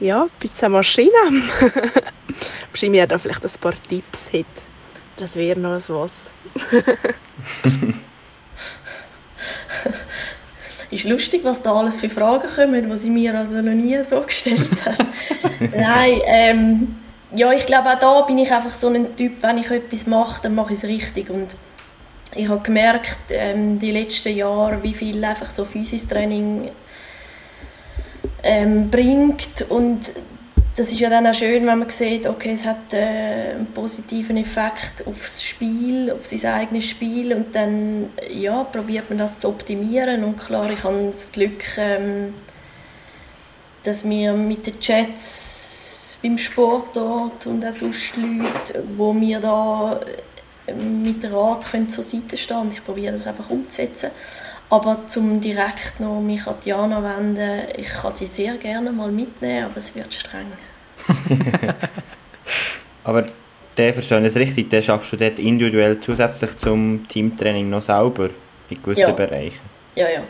ja, ein bisschen Maschine. Sie mir da vielleicht ein paar Tipps hat. Das wäre noch was. ist lustig, was da alles für Fragen kommen, die sie mir also noch nie so gestellt hat. Nein, ähm, ja, ich glaube auch da bin ich einfach so ein Typ, wenn ich etwas mache, dann mache ich es richtig. Und ich habe gemerkt, ähm, die letzten Jahre, wie viel einfach so Physistraining ähm, bringt. Und das ist ja dann auch schön, wenn man sieht, okay, es hat äh, einen positiven Effekt aufs Spiel, auf sein eigenes Spiel. Und dann ja, probiert man das zu optimieren. Und klar, ich habe das Glück, ähm, dass wir mit den Chats beim Sportort und auch sonst Leute, wo mir da äh, mit Rat können zur Seite stehen und ich probiere das einfach umzusetzen. Aber zum direkt noch mich an Diana wenden, ich kann sie sehr gerne mal mitnehmen, aber es wird streng. aber der verstehe ich das richtig, den schaffst du dort individuell zusätzlich zum Teamtraining noch selber in gewissen ja. Bereichen? Ja, ja.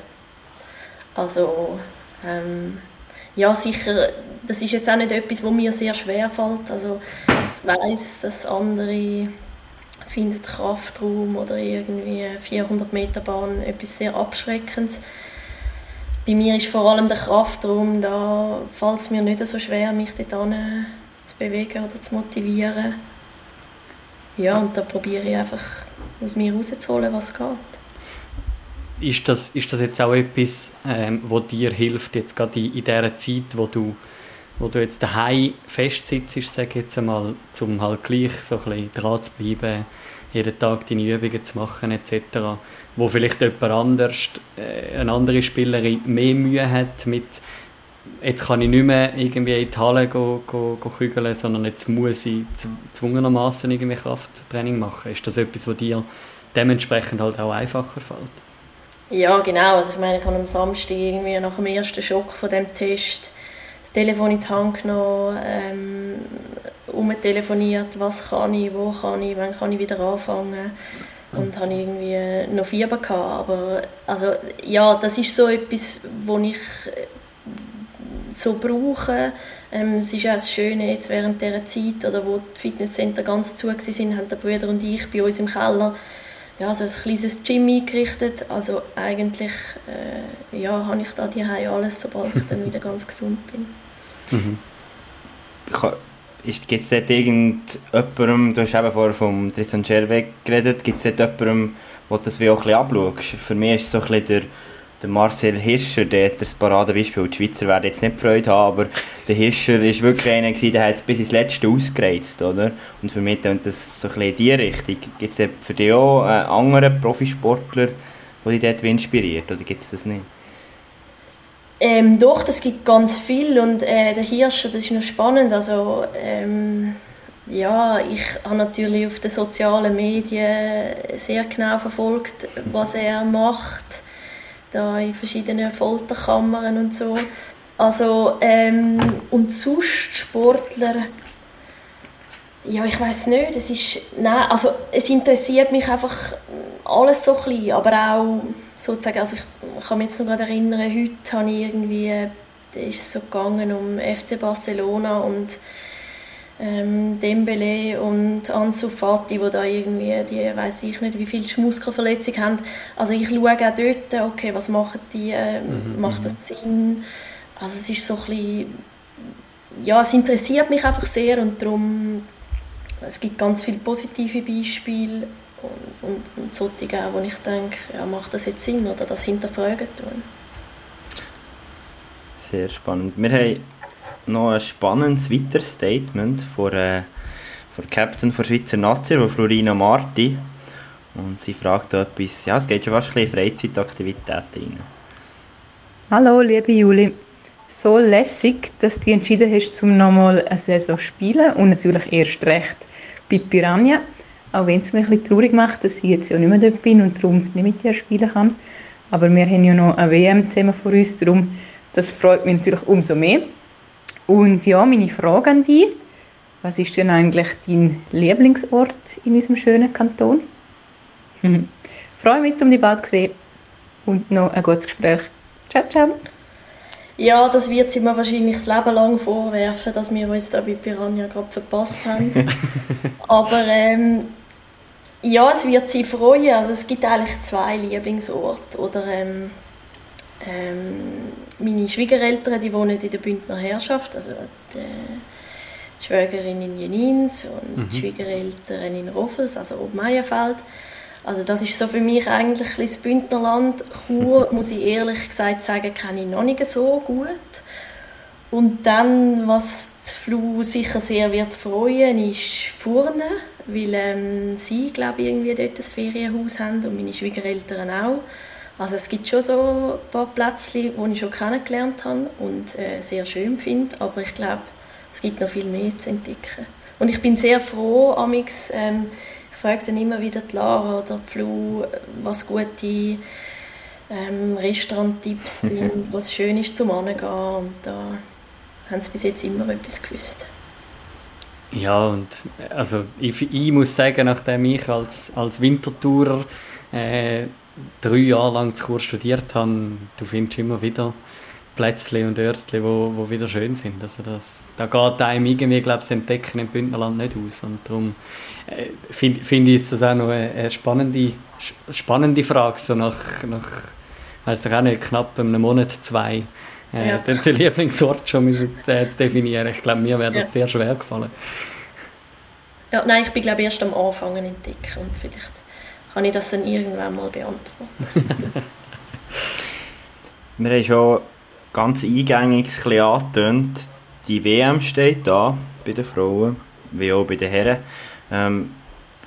Also, ähm, ja, sicher, das ist jetzt auch nicht etwas, was mir sehr schwer fällt. Also ich weiß, dass andere finden Kraftraum oder irgendwie 400 Meter Bahn etwas sehr Abschreckendes. Bei mir ist vor allem der Kraftraum, da fällt es mir nicht so schwer, mich dort zu bewegen oder zu motivieren. Ja, und da probiere ich einfach aus mir rauszuholen, was geht. Ist das, ist das jetzt auch etwas, ähm, wo dir hilft, jetzt gerade in, in dieser Zeit, wo du, wo du jetzt daheim festsitzt, ich jetzt einmal, um halt gleich so ein bisschen dran zu bleiben, jeden Tag deine Übungen zu machen etc., wo vielleicht jemand anders, äh, eine andere Spielerin mehr Mühe hat mit jetzt kann ich nicht mehr irgendwie in die Halle go, go, go kügeln, sondern jetzt muss ich zwungenermaßen irgendwie Krafttraining machen. Ist das etwas, was dir dementsprechend halt auch einfacher fällt? Ja, genau. Also ich meine, ich habe am Samstag irgendwie nach dem ersten Schock von dem Test Telefon in die Hand genommen, ähm, umtelefoniert, was kann ich, wo kann ich, wann kann ich wieder anfangen und habe irgendwie noch Fieber gehabt. Aber also, ja, das ist so etwas, wo ich so brauche. Ähm, es ist auch das Schöne, jetzt während dieser Zeit, oder wo die Fitnesscenter ganz zu waren, haben der Brüder und ich bei uns im Keller ja, so ein kleines Gym eingerichtet. Also eigentlich äh, ja, habe ich da die alles, sobald ich dann wieder ganz gesund bin. Mhm. Gibt es dort irgendjemandem, du hast eben vorher vom Tristan Scherweg geredet, gibt es dort jemandem, der das wie auch ein bisschen abschaust? Für mich ist es so ein bisschen der, der Marcel Hirscher, der das Paradebeispiel. Die Schweizer werden jetzt nicht Freude haben, aber der Hirscher war wirklich einer, gewesen, der hat bis ins Letzte ausgereizt, oder? Und für mich ist das so ein bisschen in diese Richtung. Gibt es für dich auch einen anderen Profisportler, der dich dort inspiriert, oder gibt es das nicht? Ähm, doch, das gibt ganz viel und äh, der Hirscher, das ist noch spannend, also ähm, ja, ich habe natürlich auf den sozialen Medien sehr genau verfolgt, was er macht da in verschiedenen Folterkammern und so. Also, ähm, und sonst Sportler, ja, ich weiß nicht, es ist, nein, also es interessiert mich einfach alles so klein, aber auch sozusagen, also ich, kann mich jetzt noch gerade erinnern, heute habe ich irgendwie, ist es so gegangen um FC Barcelona und ähm, Dembele und Ansu Fati, die da irgendwie, die weiß ich nicht, wie viele Muskelverletzungen haben. Also ich schaue auch dort, okay, was machen die, äh, mhm, macht das mhm. Sinn? Also es ist so ein bisschen, ja, es interessiert mich einfach sehr und darum, es gibt ganz viele positive Beispiele und, und, und solche auch, wo ich denke, ja, macht das jetzt Sinn oder das hinterfragen tun. Sehr spannend. Wir haben noch ein spannendes weiteres Statement von, äh, von Captain der Schweizer Nazi, von Florina Marti. Und sie fragt da etwas, ja, es geht schon fast ein bisschen Freizeitaktivitäten rein. Hallo, liebe Juli. So lässig, dass du entschieden hast, zum nochmal eine Saison zu spielen und natürlich erst recht bei Piranha. Auch wenn es mich ein bisschen traurig macht, dass ich jetzt ja nicht mehr dort bin und darum nicht mit dir spielen kann. Aber wir haben ja noch eine WM zusammen vor uns, darum das freut mich natürlich umso mehr. Und ja, meine Frage an dich, was ist denn eigentlich dein Lieblingsort in unserem schönen Kanton? Freue mich, um dich bald zu sehen und noch ein gutes Gespräch. Ciao, ciao. Ja, das wird sie mir wahrscheinlich das Leben lang vorwerfen, dass wir uns da bei Piranha gerade verpasst haben. Aber ähm, ja, es wird sie freuen. Also es gibt eigentlich zwei Lieblingsorte. Oder ähm, ähm, meine Schwiegereltern, die wohnen in der Bündner Herrschaft, also die Schwägerin in Jenins und mhm. die Schwiegereltern in Roffels, also oben Meierfeld. Also das ist so für mich eigentlich das Bündnerland. Chur, muss ich ehrlich gesagt sagen, kenne ich noch nicht so gut. Und dann, was die Flu sicher sehr wird freuen, ist Furne, weil ähm, sie, glaube ich, irgendwie dort ein Ferienhaus haben und meine Schwiegereltern auch. Also es gibt schon so ein paar Plätze, die ich schon kennengelernt habe und äh, sehr schön finde, aber ich glaube, es gibt noch viel mehr zu entdecken. Und ich bin sehr froh, amix, ähm, ich frage dann immer wieder die Lara oder die Flu, was gute ähm, Restauranttipps sind, was schön ist zum Angehen und da haben sie bis jetzt immer etwas gewusst. Ja, und also ich, ich muss sagen, nachdem ich als, als Wintertourer äh, drei Jahre lang zu Kurs studiert habe, du findest immer wieder Plätzchen und Örtchen, wo, wo wieder schön sind. Also das, da geht einem irgendwie, glaube ich, das Entdecken im Bündnerland nicht aus. Und darum äh, finde find ich jetzt das auch noch eine, eine spannende, spannende Frage, so nach, nach weiß ich auch nicht, knapp einem Monat, zwei, äh, ja. den, den Lieblingsort schon müssen, äh, zu definieren. Ich glaube, mir wäre das ja. sehr schwer gefallen. Ja, nein, ich bin glaube erst am Anfang entdecken und vielleicht kann ich das dann irgendwann mal beantworten. Wir haben schon ganz eingängig ein die WM steht da bei den Frauen, wie auch bei den Herren. Ähm,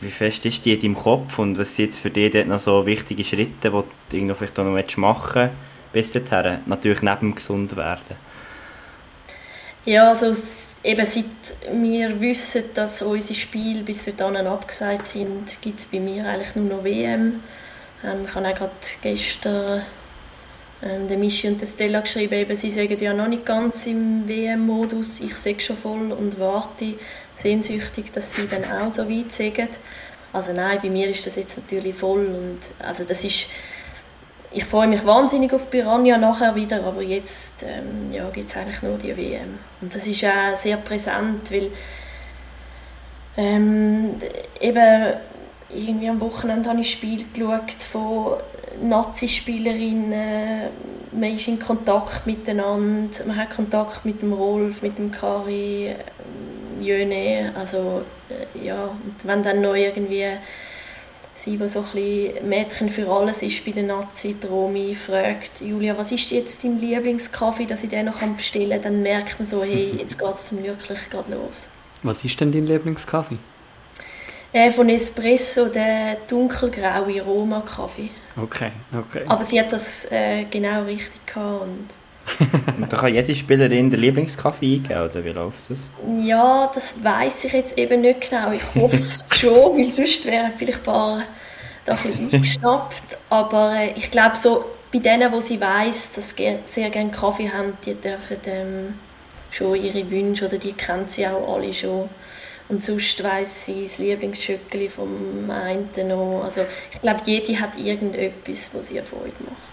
wie fest ist die in deinem Kopf und was sind jetzt für dich dort noch so wichtige Schritte, die du vielleicht noch machen willst bis dorthin? Natürlich neben dem gesund werden. Ja, also eben seit wir wissen, dass unsere Spiele bis dahin abgesagt sind, gibt es bei mir eigentlich nur noch WM. Ähm, ich habe auch gerade gestern ähm, der Mischi und der Stella geschrieben, eben, sie sagen ja noch nicht ganz im WM-Modus. Ich sehe schon voll und warte sehnsüchtig, dass sie dann auch so weit sagen. Also nein, bei mir ist das jetzt natürlich voll und also das ist ich freue mich wahnsinnig auf Piranha nachher wieder, aber jetzt ähm, ja, gibt es eigentlich nur die WM. Und das ist auch sehr präsent, weil ähm, eben irgendwie am Wochenende habe ich Spiel geschaut von Nazi-Spielerinnen, man ist in Kontakt miteinander, man hat Kontakt mit dem Rolf, mit dem Kari, ähm, Jöne, also äh, ja, und wenn dann noch irgendwie sie, die so ein bisschen Mädchen für alles ist bei den Nazi, die Romy fragt, Julia, was ist jetzt dein Lieblingskaffee, dass ich den noch bestellen kann, dann merkt man so, hey, jetzt geht es dann wirklich gerade los. Was ist denn dein Lieblingskaffee? Äh, von Espresso, der dunkelgraue Roma-Kaffee. Okay, okay. Aber sie hat das äh, genau richtig gehabt und und da kann jede Spielerin den Lieblingskaffee eingeben, oder wie läuft das? Ja, das weiß ich jetzt eben nicht genau. Ich hoffe es schon, weil sonst wären vielleicht ein paar da ein eingeschnappt. Aber äh, ich glaube, so bei denen, wo sie weiß, dass sie sehr gerne Kaffee haben, die dürfen ähm, schon ihre Wünsche, oder die kennt sie auch alle schon. Und sonst weiss sie das Lieblingsschöckeli vom einen noch. Also ich glaube, jede hat irgendetwas, was ihr Freude macht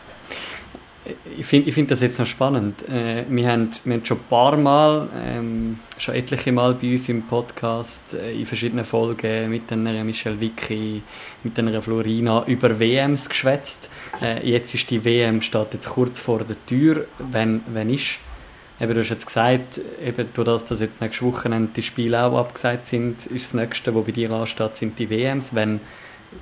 ich finde ich find das jetzt noch spannend. Äh, wir, haben, wir haben schon ein paar Mal, ähm, schon etliche Mal bei uns im Podcast, äh, in verschiedenen Folgen mit einer Michelle Vicky, mit einer Florina über WMs geschwätzt. Äh, jetzt ist die WM steht jetzt kurz vor der Tür. Wenn, wenn ist, eben, du hast jetzt gesagt, eben durch das, dass jetzt nächste Woche die Spiele auch abgesagt sind, ist das nächste, was bei dir ansteht, sind die WMs. Wenn,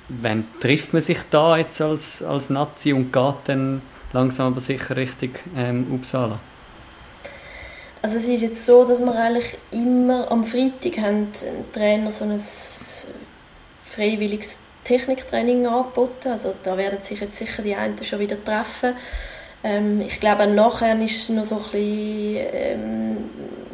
wenn trifft man sich da jetzt als, als Nazi und geht dann langsam aber sicher Richtung ähm, Uppsala? Also es ist jetzt so, dass wir eigentlich immer am Freitag haben Trainer so ein freiwilliges Techniktraining angeboten. Also da werden sich jetzt sicher die einen schon wieder treffen. Ähm, ich glaube, nachher ist noch so ein bisschen, ähm,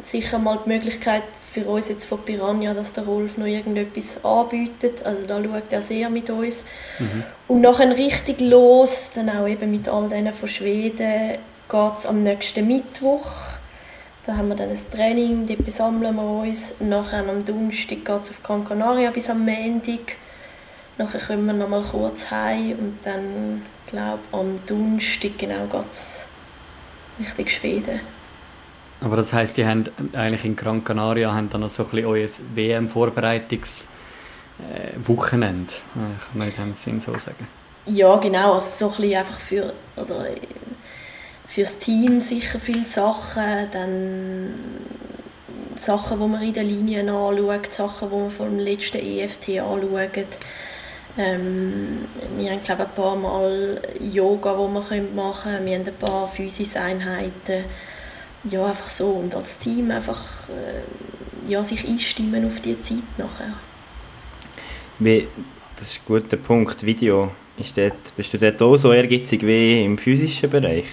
sicher mal die Möglichkeit für uns jetzt von Piranha, dass der Rolf noch irgendetwas anbietet. Also da schaut er sehr mit uns. Mhm. Und nachher richtig los, dann auch eben mit all denen von Schweden, geht es am nächsten Mittwoch. Da haben wir dann ein Training, dort besammeln wir uns. Nachher am Donnerstag geht es auf Gran Canaria bis am Montag. Nachher kommen wir noch mal kurz heim und dann, glaube am Donnerstag genau geht es Richtung Schweden. Aber das heißt, die haben eigentlich in Gran Canaria haben dann noch so ein bisschen euer WM-Vorbereitungs- Wochenende, kann man in dem Sinn so sagen. Ja, genau, also so ein bisschen einfach für, oder fürs Team sicher viele Sachen, dann Sachen, die man in den Linien anschaut, Sachen, die man vor dem letzten EFT anschaut. Ähm, wir haben, glaube ich, ein paar Mal Yoga, das wir machen können. Wir haben ein paar Physis-Einheiten ja, einfach so. Und als Team einfach äh, ja, sich einstimmen auf die Zeit nachher. Wie, das ist ein guter Punkt. Video. Ist dort, bist du dort auch so ehrgeizig wie im physischen Bereich?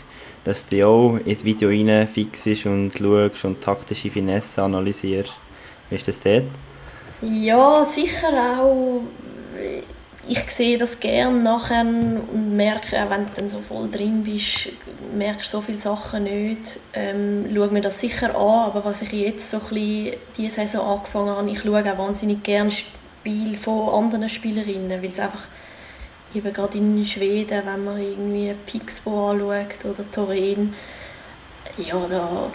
Dass du auch ins Video rein fixst und schaust und taktische Finesse analysierst. Wie ist das dort? Ja, sicher auch ich sehe das gerne nachher und merke, wenn du dann so voll drin bist, merkst du so viele Sachen nicht. Ähm, schaue mir das sicher an, aber was ich jetzt so ein bisschen diese Saison angefangen habe, ich schaue auch wahnsinnig gerne Spiele von anderen Spielerinnen, weil es einfach eben gerade in Schweden, wenn man irgendwie Pixbo anschaut oder Toren, ja, da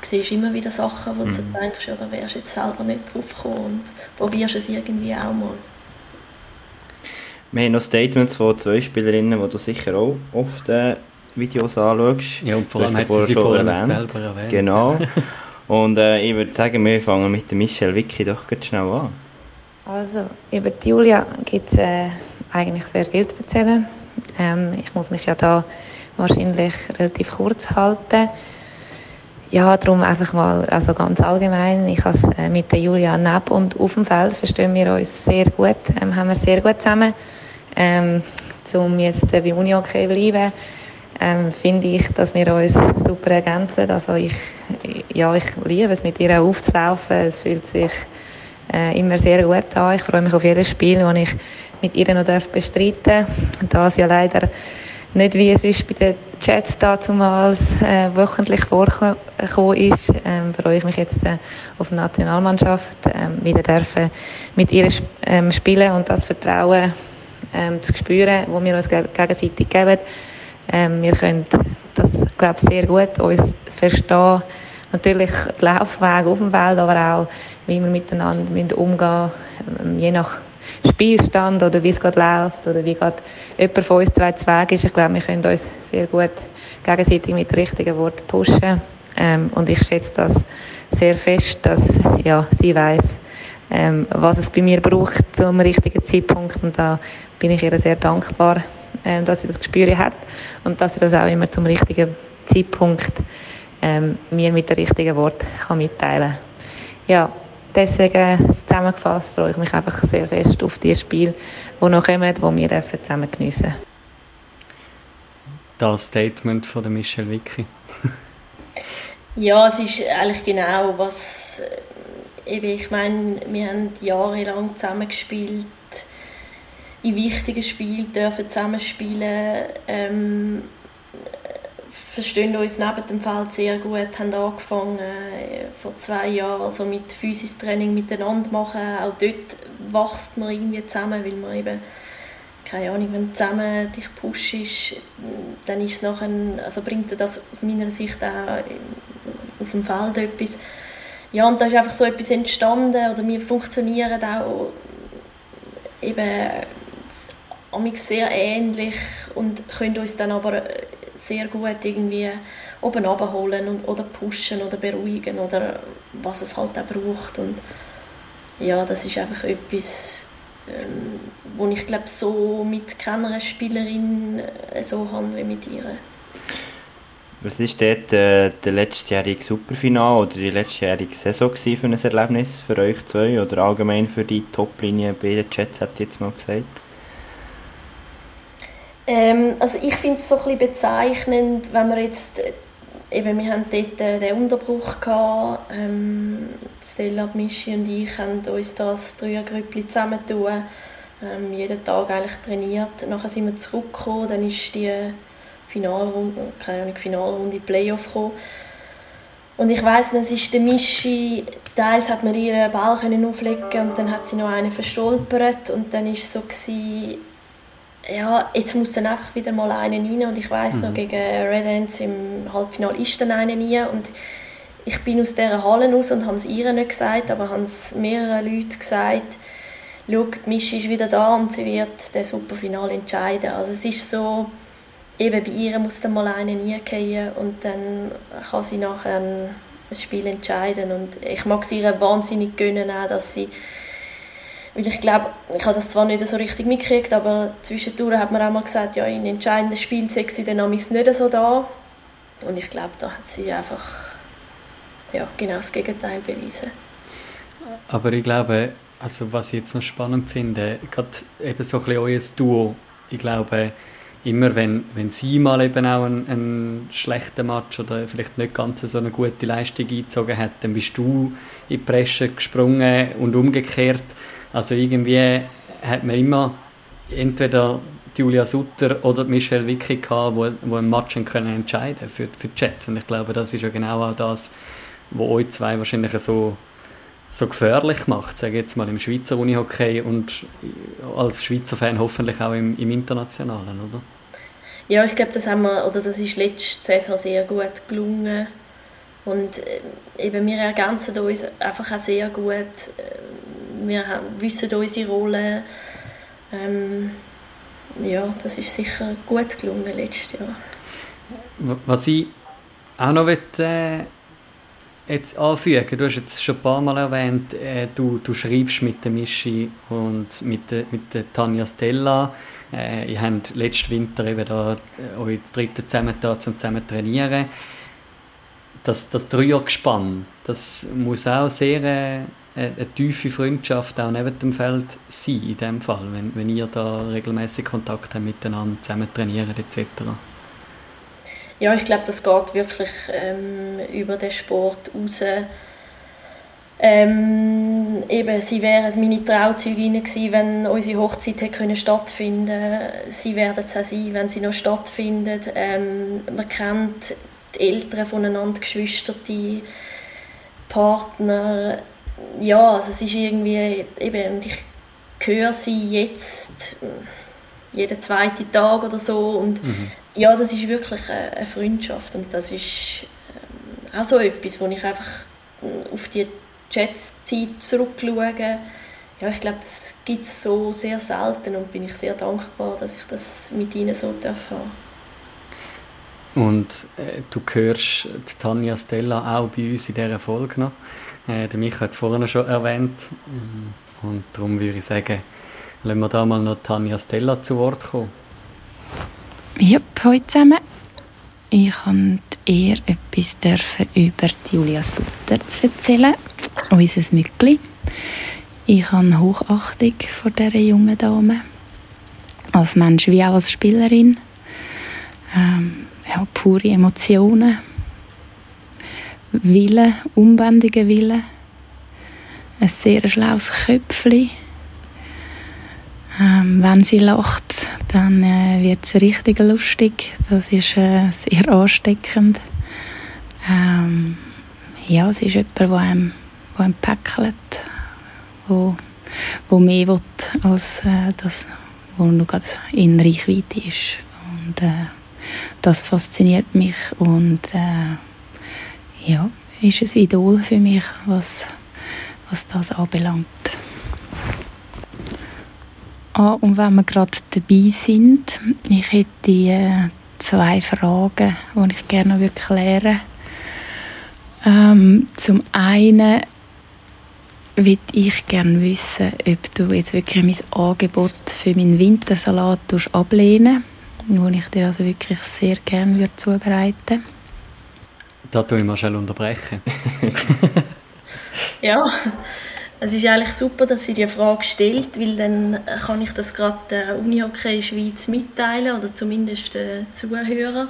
siehst du immer wieder Sachen, wo mhm. du denkst, ja, da wärst du jetzt selber nicht drauf gekommen und probierst es irgendwie auch mal. Wir haben noch Statements von zwei Spielerinnen, die du sicher auch oft äh, Videos anschaust. Ja, und vor allem hat sie, sie vorher erwähnt. selber erwähnt. Genau. und äh, ich würde sagen, wir fangen mit der Michelle Vicky doch ganz schnell an. Also, über die Julia gibt es äh, eigentlich sehr viel zu erzählen. Ähm, ich muss mich ja da wahrscheinlich relativ kurz halten. Ja, darum einfach mal, also ganz allgemein, ich habe äh, mit der Julia neben und auf dem Feld verstehen wir uns sehr gut, ähm, haben wir sehr gut zusammen. Ähm, um jetzt äh, bei Uni-Hockey bleiben, ähm, finde ich, dass wir uns super ergänzen. Also ich, ja, ich liebe es, mit ihr aufzulaufen. Es fühlt sich äh, immer sehr gut an. Ich freue mich auf jedes Spiel, das ich mit ihr noch bestreiten darf. Da es ja leider nicht wie es ist bei den Chats damals äh, wöchentlich vorgekommen ist, ähm, freue ich mich jetzt äh, auf die Nationalmannschaft, ähm, wieder dürfen mit ihr ähm, spielen und das Vertrauen ähm, zu spüren, das wir uns gegenseitig geben. Ähm, wir können das, glaube ich, sehr gut uns verstehen. Natürlich der Laufweg auf dem Feld, aber auch, wie wir miteinander umgehen müssen, je nach Spielstand oder wie es gerade läuft oder wie gerade jemand von uns zwei Wege ist. Ich glaube, wir können uns sehr gut gegenseitig mit richtigen Worten pushen. Ähm, und ich schätze das sehr fest, dass ja, sie weiß, ähm, was es bei mir braucht zum richtigen Zeitpunkt. Und da bin ich ihr sehr dankbar, ähm, dass sie das Gespür hat und dass sie das auch immer zum richtigen Zeitpunkt ähm, mir mit den richtigen Worten kann mitteilen kann. Ja, deswegen zusammengefasst freue ich mich einfach sehr fest auf die Spiele, die noch kommen, die wir zusammen geniessen Das Statement von der Michelle Vicky. ja, es ist eigentlich genau was, äh, ich meine, wir haben jahrelang zusammengespielt, in wichtigen Spielen dürfen zusammenspielen. Ähm, verstehen uns neben dem Feld sehr gut, haben angefangen äh, vor zwei Jahren also mit Physistraining miteinander machen. Auch dort wächst man irgendwie zusammen, weil man eben, keine Ahnung, wenn du zusammen dich pushst, dann ist es nachher, also bringt das aus meiner Sicht auch auf dem Feld etwas. Ja, und da ist einfach so etwas entstanden, oder wir funktionieren auch eben sehr ähnlich und können uns dann aber sehr gut irgendwie oben abholen und, oder pushen oder beruhigen oder was es halt auch braucht. Und ja, das ist einfach etwas, ähm, wo ich glaube so mit keiner Spielerin äh, so habe wie mit ihr. Was war dort äh, der letztjährige Superfinal oder die letztjährige Saison für ein Erlebnis für euch zwei oder allgemein für die Top-Linie bei den Jets, hat jetzt mal gesagt? Ähm, also ich finde es so ein bezeichnend, wenn wir jetzt, äh, eben, wir haben dort äh, den Unterbruch gehabt, ähm, Stella, Mischi und ich haben uns das Dreiergrüppli zusammentun, ähm, jeden Tag eigentlich trainiert. Nachher sind wir zurückgekommen, dann ist die Finalrunde, keine Ahnung, Finalrunde Playoff gekommen. Und ich weiss, es ist der Mischi, teils hat man ihren Ball auflegen und dann hat sie noch einen verstolpert und dann war es so gewesen, ja, jetzt muss dann einfach wieder mal einer rein und ich weiß mhm. noch, gegen Red Ants im Halbfinale ist dann einer rein und ich bin aus dieser Halle raus und habe es ihr nicht gesagt, aber habe es mehreren Leuten gesagt, schau, Mischi ist wieder da und sie wird das Superfinale entscheiden. Also es ist so, eben bei ihr muss dann mal einer reingehen und dann kann sie nachher ein, Spiel entscheiden und ich mag es ihr wahnsinnig gönnen, dass sie weil ich glaube, ich habe das zwar nicht so richtig mitgekriegt, aber zwischendurch hat man auch mal gesagt, ja, in entscheidenden Spielen sei sie dann nicht so da. Und ich glaube, da hat sie einfach ja, genau das Gegenteil bewiesen. Aber ich glaube, also was ich jetzt noch spannend finde, gerade eben so ein bisschen euer Duo, ich glaube, immer wenn, wenn sie mal eben auch einen, einen schlechten Match oder vielleicht nicht ganz so eine gute Leistung eingezogen hat, dann bist du in die Presse gesprungen und umgekehrt. Also irgendwie hat man immer entweder Julia Sutter oder Michelle Vicky gehabt, wo, wo ein Match können entscheiden für, für die Jets. Und ich glaube, das ist ja genau auch das, was euch zwei wahrscheinlich so, so gefährlich macht, sage jetzt mal im Schweizer Unihockey und als Schweizer Fan hoffentlich auch im, im Internationalen, oder? ja, ich glaube, das haben wir, oder das ist letzte Saison sehr gut gelungen. Und äh, eben, wir ergänzen uns einfach auch sehr gut. Wir wissen unsere Rolle. Ähm, ja, das ist sicher gut gelungen letztes Jahr. Was ich auch noch will, äh, jetzt anfügen, du hast jetzt schon ein paar Mal erwähnt, äh, du, du schreibst mit der Mischi und mit der, mit der Tanja Stella. Äh, ihr habt letzten Winter eben da, äh, euch dritte zusammen da, zum zusammen trainieren. Das, das Dreiergespann, das muss auch sehr äh, eine tiefe Freundschaft auch neben dem Feld sein, in dem Fall, wenn, wenn ihr da regelmäßig Kontakt habt miteinander, zusammen trainieren etc. Ja, ich glaube, das geht wirklich ähm, über den Sport raus. Ähm, eben, sie wären meine Trauzeugin gewesen, wenn unsere Hochzeit hätte können Sie werden es auch sein, wenn sie noch stattfindet. Ähm, man kennt die Eltern voneinander, Geschwister, die Partner. Ja, also es ist irgendwie, eben, ich höre sie jetzt jeden zweiten Tag oder so und mhm. ja, das ist wirklich eine, Freundschaft und das ist ähm, auch so etwas, wo ich einfach auf die Jets-Zeit zurückschaue. Ja, ich glaube, das gibt es so sehr selten und bin ich sehr dankbar, dass ich das mit ihnen so darf haben. Und äh, du hörst Tanja Stella auch bei uns in dieser Folge noch. Äh, der Michael hat es vorhin schon erwähnt. Und darum würde ich sagen, lassen wir da mal noch Tanja Stella zu Wort kommen. Ja, hallo zusammen. Ich durfte eher etwas dürfen über Julia Sutter zu erzählen, unser Mückli. Ich habe Hochachtung vor dieser jungen Dame. Als Mensch wie auch als Spielerin. Ähm, ja, pure Emotionen. Wille, unbändiger Wille. Ein sehr schlaues Köpfchen. Ähm, wenn sie lacht, dann äh, wird es richtig lustig. Das ist äh, sehr ansteckend. Ähm, ja, es ist jemand, der einem, der einem päckelt, wo, wo mehr will, als äh, das, was nur gerade in Reichweite ist. Und äh, das fasziniert mich und äh, ja, ist ein Idol für mich, was, was das anbelangt. Ah, und wenn wir gerade dabei sind, ich hätte äh, zwei Fragen, die ich gerne noch klären würde. Ähm, zum einen würde ich gerne wissen, ob du jetzt wirklich mein Angebot für meinen Wintersalat ablehnen wo ich dir also wirklich sehr gerne würde zubereiten Da tue ich mal schnell unterbrechen. ja, es ist eigentlich super, dass sie die Frage stellt, weil dann kann ich das gerade der Unihockey Schweiz mitteilen oder zumindest den Zuhörern.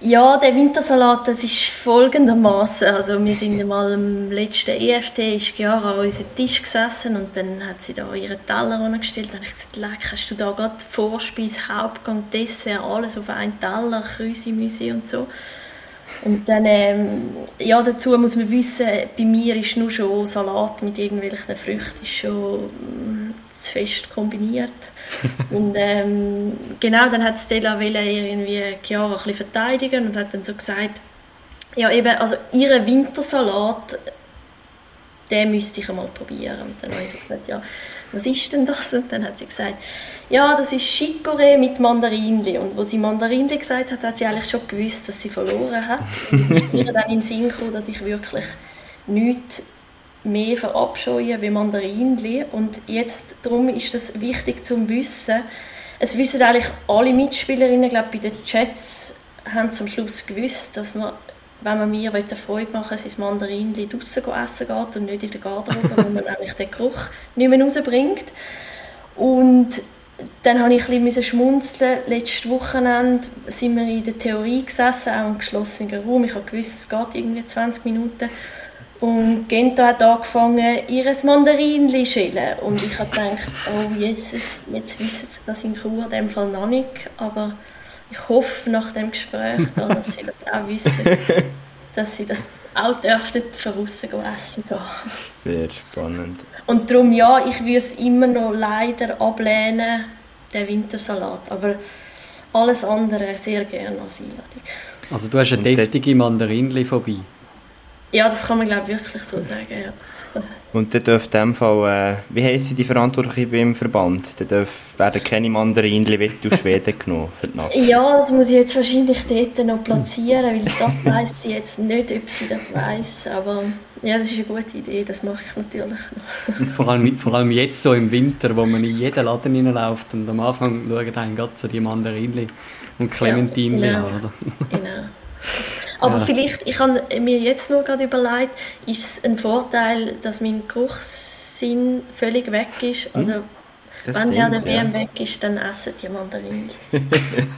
Ja, der Wintersalat, das ist folgendermaßen. Also wir sind mal am letzten EFT, ist Chiara an unserem Tisch gesessen und dann hat sie da ihren Teller gestellt. Dann habe ich gesagt, leck, hast du da gerade Vorspeise, Hauptgang, Dessert, alles auf einen Teller, Krüsimüsi und so. Und dann, ähm, ja, dazu muss man wissen, bei mir ist nur schon Salat mit irgendwelchen Früchten schon mm, zu fest kombiniert. und ähm, genau, dann hat Stella irgendwie Chiara ein bisschen verteidigen und hat dann so gesagt, ja eben, also ihren Wintersalat, den müsste ich einmal probieren. Und dann habe ich so gesagt, ja, was ist denn das? Und dann hat sie gesagt, ja, das ist Chicorée mit Mandarinli. Und wo sie Mandarinli gesagt hat, hat sie eigentlich schon gewusst, dass sie verloren hat. Es ist mir dann in den Sinn gekommen, dass ich wirklich nichts mehr verabscheue wie Mandarinli. Und jetzt, darum ist das wichtig zu wissen, es wissen eigentlich alle Mitspielerinnen, glaube bei den Chats haben am Schluss gewusst, dass man wenn man mir eine Freude machen will, sein Mandarinli draußen essen geht und nicht in der Garderobe, wo man eigentlich den Geruch nicht mehr rausbringt. Und dann habe ich ein bisschen schmunzeln. Letztes Wochenende sind wir in der Theorie gesessen, auch im geschlossenen Raum. Ich gewusst, es geht irgendwie 20 Minuten. Und Gento hat angefangen, ihr Mandarinli zu schälen. Und ich habe gedacht, oh Jesus, jetzt wissen sie das in Chur in dem Fall noch nicht. Aber ich hoffe nach dem Gespräch, da, dass sie das auch wissen, dass sie das auch dürften voraus essen gehen. Sehr spannend. Und darum, ja, ich würde es immer noch leider ablehnen, den Wintersalat. Aber alles andere sehr gerne als Einladung. Also du hast eine deftige Mandarinli vorbei? Ja, das kann man glaube ich wirklich so sagen, ja. Und dann dürfte in dem Fall, äh, wie heisst die Verantwortliche beim Verband? Dann dürf, werden keine Mandarinli aus Schweden genommen für die Nacht. Ja, das muss ich jetzt wahrscheinlich dort noch platzieren, weil das weiß sie jetzt nicht, ob sie das weiß. Aber ja, das ist eine gute Idee, das mache ich natürlich noch. vor, allem, vor allem jetzt so im Winter, wo man in jeden Laden reinläuft und am Anfang schauen einen gerade so die Mandarinli und Clementinli ja, genau. an. Oder? genau. Aber ja. vielleicht, ich habe mir jetzt noch gerade überlegt, ist es ein Vorteil, dass mein Geruchssinn völlig weg ist? Hm, also, das wenn ja der WM ja. weg ist, dann essen die Mandarinen.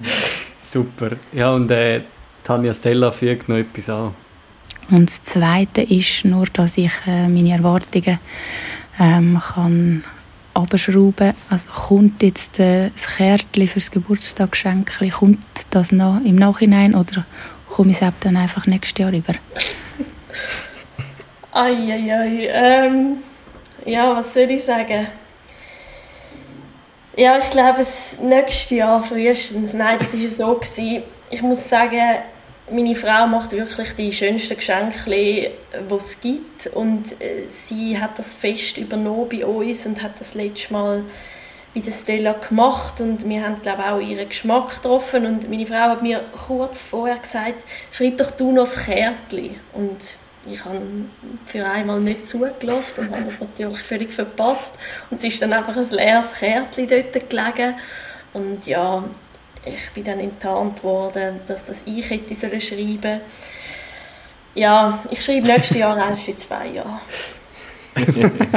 Super. Ja, und äh, Tanja Stella fügt noch etwas an. Und das Zweite ist nur, dass ich äh, meine Erwartungen ähm, kann abschrauben. Also kommt jetzt äh, das Kärtchen für das Geburtstagsgeschenk, kommt das noch im Nachhinein oder komme ich es dann einfach nächstes Jahr über? Eieiei. Ähm, ja, was soll ich sagen? Ja, ich glaube, das nächste Jahr frühestens. Nein, das war ja so. Gewesen. Ich muss sagen, meine Frau macht wirklich die schönsten Geschenke, die es gibt. Und äh, sie hat das Fest übernommen bei uns und hat das letzte Mal bei der Stella gemacht und wir haben glaube auch ihren Geschmack getroffen und meine Frau hat mir kurz vorher gesagt, schreib doch du noch das Kärtchen und ich habe für einmal nicht zugelassen und habe das natürlich völlig verpasst. Und es ist dann einfach ein leeres Kärtchen dort gelegen. Und ja, ich bin dann enttarnt worden, dass das ich hätte sollen schreiben. Ja, ich schreibe nächstes Jahr eins für zwei Jahre.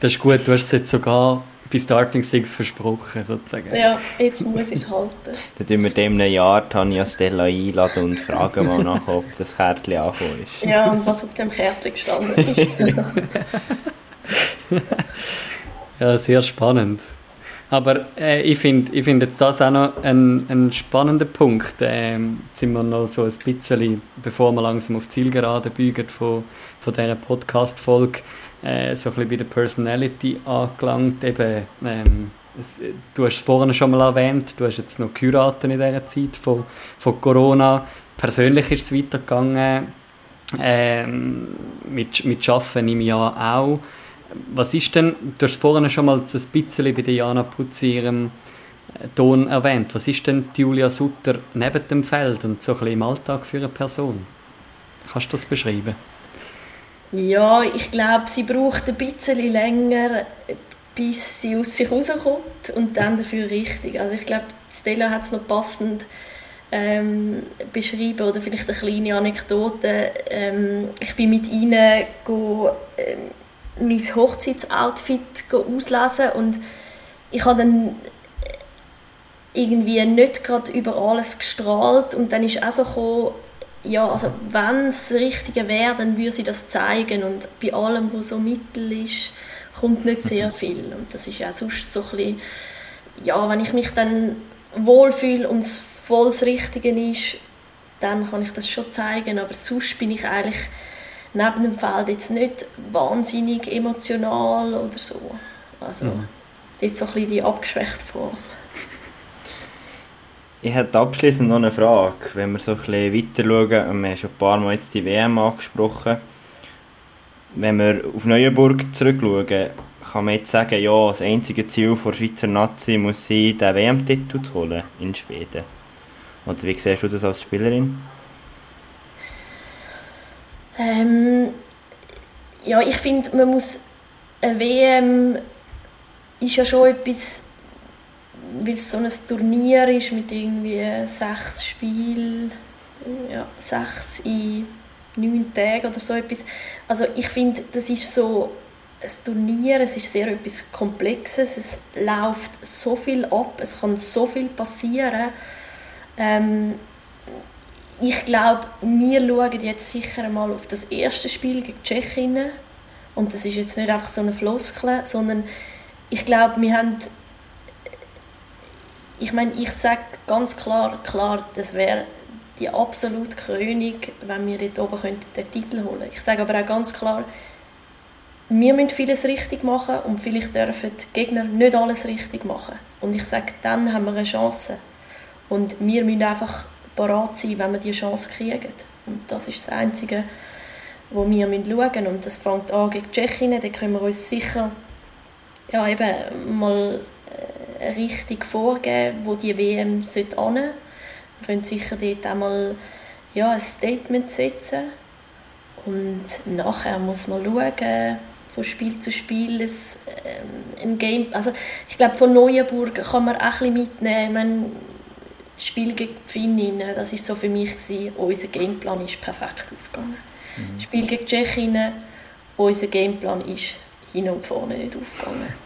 das ist gut, du hast es jetzt sogar bei Starting Six versprochen, sozusagen. Ja, jetzt muss ich es halten. Dann tun wir dem ein Jahr Tanja Stella einladen und fragen mal nach, ob das Kärtchen angekommen ist. Ja, und was auf dem Kärtchen gestanden ist. ja, sehr spannend. Aber äh, ich finde ich find jetzt das auch noch ein, ein spannender Punkt. Ähm, jetzt sind wir noch so ein bisschen, bevor wir langsam auf Zielgerade biegen von, von dieser Podcast-Folge, äh, so ein bisschen bei der Personality angelangt. Eben, ähm, es, du hast es vorhin schon mal erwähnt, du hast jetzt noch geheiratet in dieser Zeit von, von Corona. Persönlich ist es weitergegangen, ähm, mit, mit Arbeiten im Jahr auch. Was ist denn, du hast vorhin schon mal so ein bisschen bei Diana Putz ihrem äh, Ton erwähnt, was ist denn Julia Sutter neben dem Feld und so ein bisschen im Alltag für eine Person? Kannst du das beschreiben? Ja, ich glaube, sie braucht ein bisschen länger, bis sie aus sich rauskommt und dann dafür richtig. Also ich glaube, Stella hat es noch passend ähm, beschrieben oder vielleicht eine kleine Anekdote. Ähm, ich bin mit ihnen go, ähm, mein Hochzeitsoutfit auslesen und ich habe dann irgendwie nicht gerade über alles gestrahlt und dann ist auch so gekommen, ja, also wenn es Richtige wäre, dann würde sie das zeigen und bei allem, was so mittel ist, kommt nicht sehr viel und das ist auch sonst so ein bisschen, ja, wenn ich mich dann wohlfühle und es voll das Richtige ist, dann kann ich das schon zeigen, aber sonst bin ich eigentlich neben dem Feld jetzt nicht wahnsinnig emotional oder so. Also, mhm. dort so ein bisschen die abgeschwächte Form. Ich hätte abschließend noch eine Frage, wenn wir so ein bisschen weiter schauen. Wir haben schon ein paar Mal jetzt die WM angesprochen. Wenn wir auf Neuenburg zurückschauen, kann man jetzt sagen, ja, das einzige Ziel der Schweizer Nazi muss sein, den WM-Titel zu holen in Schweden. Oder wie siehst du das als Spielerin? Ähm, ja, ich finde, man muss eine WM ist ja schon etwas weil es so ein Turnier ist mit irgendwie sechs Spielen, ja, sechs in neun Tagen oder so etwas. Also ich finde, das ist so ein Turnier, es ist sehr etwas Komplexes, es läuft so viel ab, es kann so viel passieren. Ähm, ich glaube, wir schauen jetzt sicher mal auf das erste Spiel gegen Tschechien und das ist jetzt nicht einfach so eine Floskel, sondern ich glaube, wir haben ich meine, ich sage ganz klar, klar, das wäre die absolute Krönung, wenn wir dort oben könnten, den Titel holen Ich sage aber auch ganz klar, wir müssen vieles richtig machen und vielleicht dürfen die Gegner nicht alles richtig machen. Und ich sage, dann haben wir eine Chance. Und wir müssen einfach parat sein, wenn wir die Chance kriegen. Und das ist das Einzige, wo wir schauen müssen. Und das fängt an gegen Tschechien, da können wir uns sicher ja, eben mal eine Richtung vorgeben, wo die WM sollte hin. Wir können sicher dort einmal ja, ein Statement setzen. Und nachher muss man schauen, von Spiel zu Spiel ein, ähm, ein Game. Also ich glaube, von Neuenburg kann man auch ein bisschen mitnehmen. Spiel gegen Finnen, das ist so für mich gewesen, unser Gameplan ist perfekt aufgegangen. Mhm. Spiel gegen Tschechien, unser Gameplan ist hin und vorne nicht aufgegangen.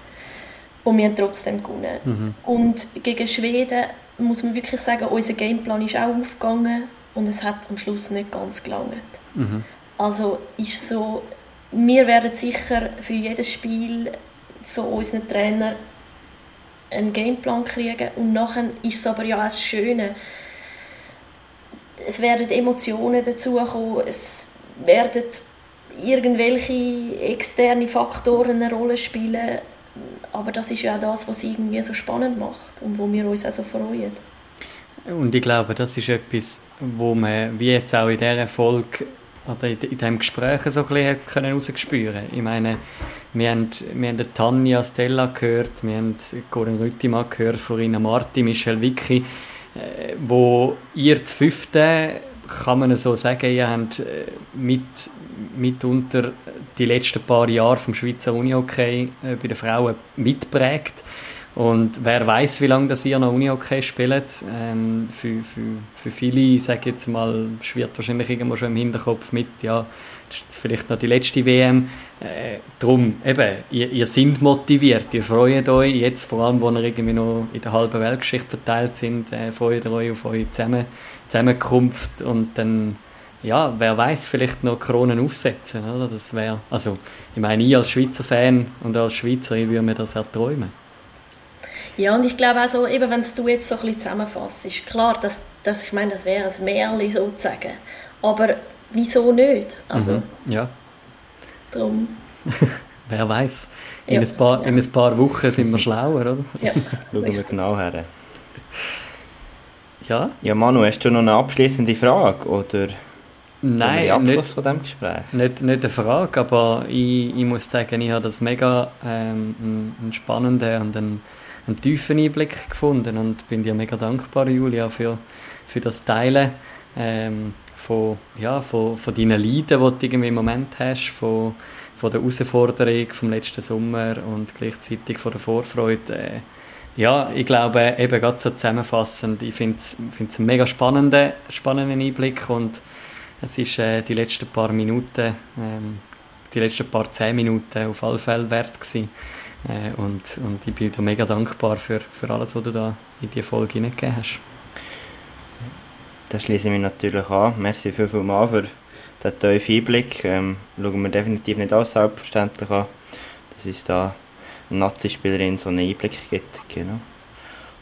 Und wir haben trotzdem gewonnen. Mhm. Und gegen Schweden muss man wirklich sagen, unser Gameplan ist auch aufgegangen und es hat am Schluss nicht ganz gelangt. Mhm. Also ist so, wir werden sicher für jedes Spiel von unseren Trainer einen Gameplan kriegen und nachher ist es aber ja auch das Schöne. Es werden Emotionen dazukommen, es werden irgendwelche externe Faktoren eine Rolle spielen, aber das ist ja auch das, was irgendwie so spannend macht und wo wir uns auch so freuen. Und ich glaube, das ist etwas, wo man, wie jetzt auch in dieser Folge oder in, diesem Gespräch so ein bisschen können herausspüren Ich meine, wir haben, wir haben Tanja Stella gehört, wir haben Corinne Rüttimann gehört, Florina Marti, Michelle Vicky, äh, wo ihr zu fünften, kann man so sagen, ihr habt äh, mit, mitunter die letzten paar Jahre vom Schweizer Unihockey äh, bei den Frauen mitprägt. Und wer weiß, wie lange das ihr noch Uni-Hockey spielt. Ähm, für, für, für viele, sage jetzt mal, schwirrt wahrscheinlich irgendwo schon im Hinterkopf mit, ja, das ist vielleicht noch die letzte WM. Äh, darum, eben, ihr, ihr seid motiviert, ihr freut euch, jetzt vor allem, wo ihr irgendwie noch in der halben Weltgeschichte verteilt sind, äh, freut ihr euch auf eure Zusammen Zusammenkunft und dann, ja, wer weiß, vielleicht noch Kronen aufsetzen, oder? Das wäre, also, ich meine, ich als Schweizer Fan und als Schweizer, ich würde mir das erträumen. Ja, und ich glaube auch so, eben wenn du jetzt so ein bisschen zusammenfasst, ist klar, dass, dass ich meine, das wäre ein Märchen sozusagen. Aber wieso nicht? Also, mhm, ja. Darum. Wer weiß? In, ja, ein paar, ja. in ein paar Wochen sind wir schlauer, oder? Ja. Schauen wir genau her. Ja? Ja, Manu, hast du noch eine abschließende Frage? Oder Nein, Abschluss nicht, von dem Gespräch? Nicht, nicht eine Frage, aber ich, ich muss sagen, ich habe das mega ähm, einen spannenden und einen einen tiefen Einblick gefunden und bin dir mega dankbar, Julia, für, für das Teilen ähm, von, ja, von, von deinen Leiden, die du im Moment hast, von, von der Herausforderung vom letzten Sommer und gleichzeitig von der Vorfreude. Äh, ja, ich glaube, eben gerade so zusammenfassend, ich finde es einen mega spannenden, spannenden Einblick und es ist äh, die letzten paar Minuten, ähm, die letzten paar zehn Minuten auf alle Fälle wert gewesen. Äh, und, und ich bin dir mega dankbar für, für alles, was du da in die Folge hineingegeben hast. Da schließe ich mich natürlich an. Merci viel, viel mal für den tiefen Einblick. Ähm, schauen wir definitiv nicht als selbstverständlich an, dass uns da eine Nazi-Spielerin so einen Einblick gibt. Genau.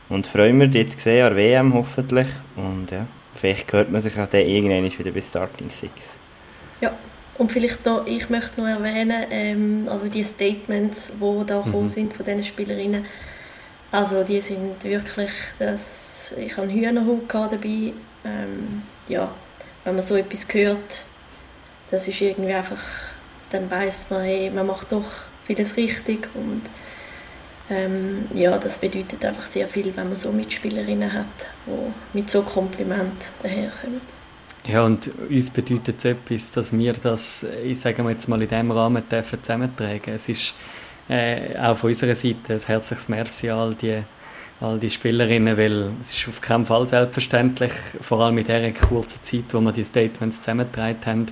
Und freuen wir dich zu sehen an der WM hoffentlich. Und ja, vielleicht hört man sich auch dann irgendwann wieder bei Starting Six. Ja, und vielleicht noch, ich möchte noch erwähnen, ähm, also die Statements, die da mhm. sind von diesen Spielerinnen, also die sind wirklich, das, ich habe einen Hühnerhut dabei, ähm, ja, wenn man so etwas hört, das ist irgendwie einfach, dann weiß man, hey, man macht doch vieles richtig und ähm, ja, das bedeutet einfach sehr viel, wenn man so Mitspielerinnen hat, die mit so Kompliment daherkommen. Ja, und uns bedeutet es etwas, dass wir das, ich sage mal jetzt mal in diesem Rahmen dürfen zusammentragen. Es ist äh, auch von unserer Seite ein herzliches Merci an all die, all die Spielerinnen, weil es ist auf keinen Fall selbstverständlich, vor allem in dieser kurzen Zeit, wo wir die Statements zusammengetragen haben.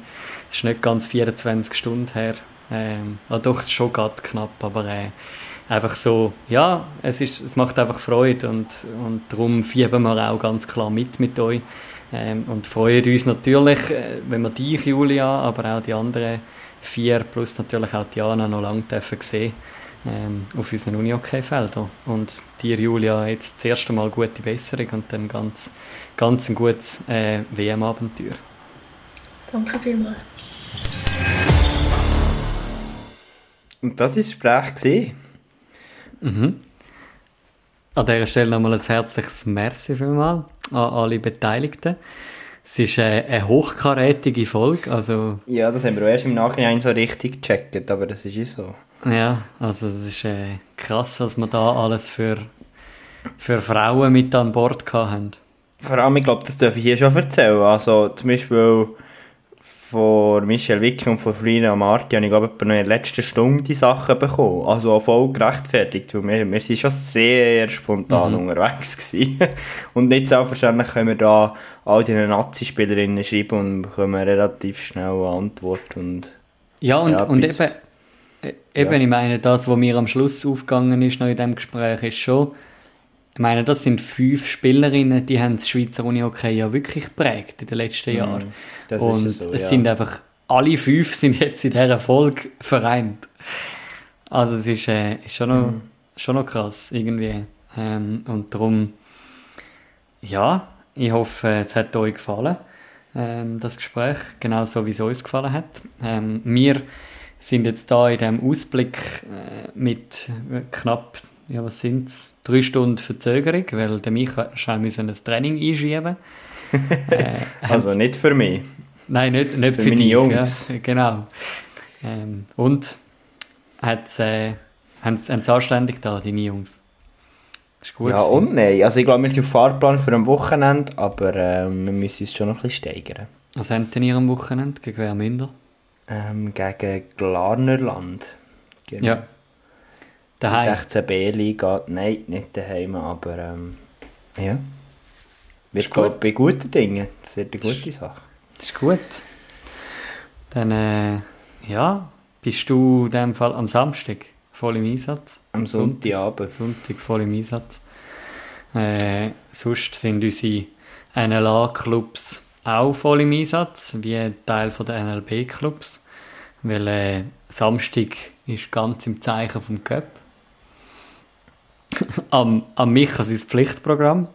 Es ist nicht ganz 24 Stunden her. Ähm, ah, doch, schon gerade knapp, aber äh, einfach so, ja, es, ist, es macht einfach Freude und, und darum fiebern wir auch ganz klar mit mit euch. Ähm, und freuen uns natürlich, äh, wenn wir dich, Julia, aber auch die anderen vier, plus natürlich auch Diana, noch lange dürfen sehen ähm, auf unseren Uni-Hockey-Feldern. Und dir, Julia, jetzt das erste Mal gute Besserung und dann ganz, ganz ein gutes äh, WM-Abenteuer. Danke vielmals. Und das war das Gespräch. Mhm. an dieser Stelle nochmal ein herzliches Merci vielmals an alle Beteiligten. Es ist eine, eine hochkarätige Folge, also... Ja, das haben wir auch erst im Nachhinein so richtig gecheckt, aber das ist ja so. Ja, also es ist äh, krass, was wir da alles für, für Frauen mit an Bord hatten. Vor allem, ich glaube, das darf ich hier schon erzählen. Also zum Beispiel von Michel Wick und von Flina Marti habe ich glaube ich noch in der letzten Stunde die Sachen bekommen. Also auch voll gerechtfertigt, weil wir, wir sind schon sehr spontan mhm. unterwegs gewesen. Und nicht selbstverständlich können wir da all die Nazi-Spielerinnen schreiben und bekommen relativ schnell eine Antwort. Und, ja, und, ja, und eben, äh, eben ja. ich meine, das, was mir am Schluss aufgegangen ist noch in diesem Gespräch, ist schon, ich meine, das sind fünf Spielerinnen, die haben das Schweizer Unihockey ja wirklich geprägt in den letzten mhm. Jahren. Mm, und so, es ja. sind einfach, alle fünf sind jetzt in dieser Folge vereint. Also es ist, äh, ist schon, noch, mm. schon noch krass irgendwie. Ähm, und darum, ja, ich hoffe, es hat euch gefallen, ähm, das Gespräch, genauso wie es uns gefallen hat. Ähm, wir sind jetzt da in diesem Ausblick äh, mit knapp ja, was sind es? Drei Stunden Verzögerung, weil der Micha ein Training einschieben äh, Also nicht für mich. Nein, nicht, nicht für, für meine dich, Jungs. Ja, genau. Ähm, und hat, äh, haben sie anständig da, deine Jungs? Ist gut ja und nein. Also ich glaube, wir sind auf Fahrplan für ein Wochenende, aber äh, wir müssen uns schon noch ein bisschen steigern. Was haben denn ihr am Wochenende? Gegen wer minder? Ähm, gegen Glarnerland. Genau. Ja. Daheim? 16 B-Liga. Nein, nicht daheim, aber ähm, ja. Wird gut. bei guten Dingen. Das wird eine gute Sache. Das ist gut. Dann, äh, ja, bist du in dem Fall am Samstag voll im Einsatz? Am Sonntagabend. Sonntag voll im Einsatz. Äh, sonst sind unsere NLA-Clubs auch voll im Einsatz, wie ein Teil der NLB-Clubs. Weil äh, Samstag ist ganz im Zeichen vom Cup am, am Micha sein Pflichtprogramm.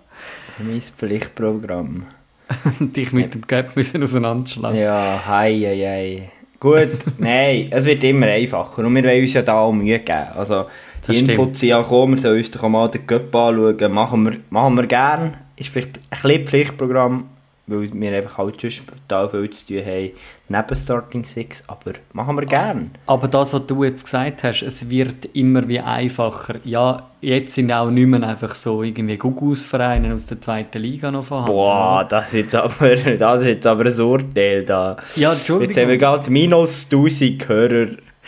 Mein Pflichtprogramm. Dich mit dem Gap müssen auseinanderschlagen. Ja, hei, hei, hei. Gut, nein, es wird immer einfacher und wir wollen uns ja da auch Mühe geben. Also, die Inputs sind ja gekommen, wir sollen uns doch mal den Cup anschauen. Machen wir, machen wir gern. Ist vielleicht ein bisschen Pflichtprogramm, weil wir einfach halt schon total viel zu tun haben neben Starting Six, aber machen wir gern. Aber das, was du jetzt gesagt hast, es wird immer wie einfacher. Ja, jetzt sind auch nicht mehr einfach so irgendwie Gugus-Vereine aus der zweiten Liga noch vorhanden. Boah, das ist jetzt aber, das ist jetzt aber ein Urteil da. Ja, Entschuldigung. Jetzt haben wir gerade minus 1000 Hörer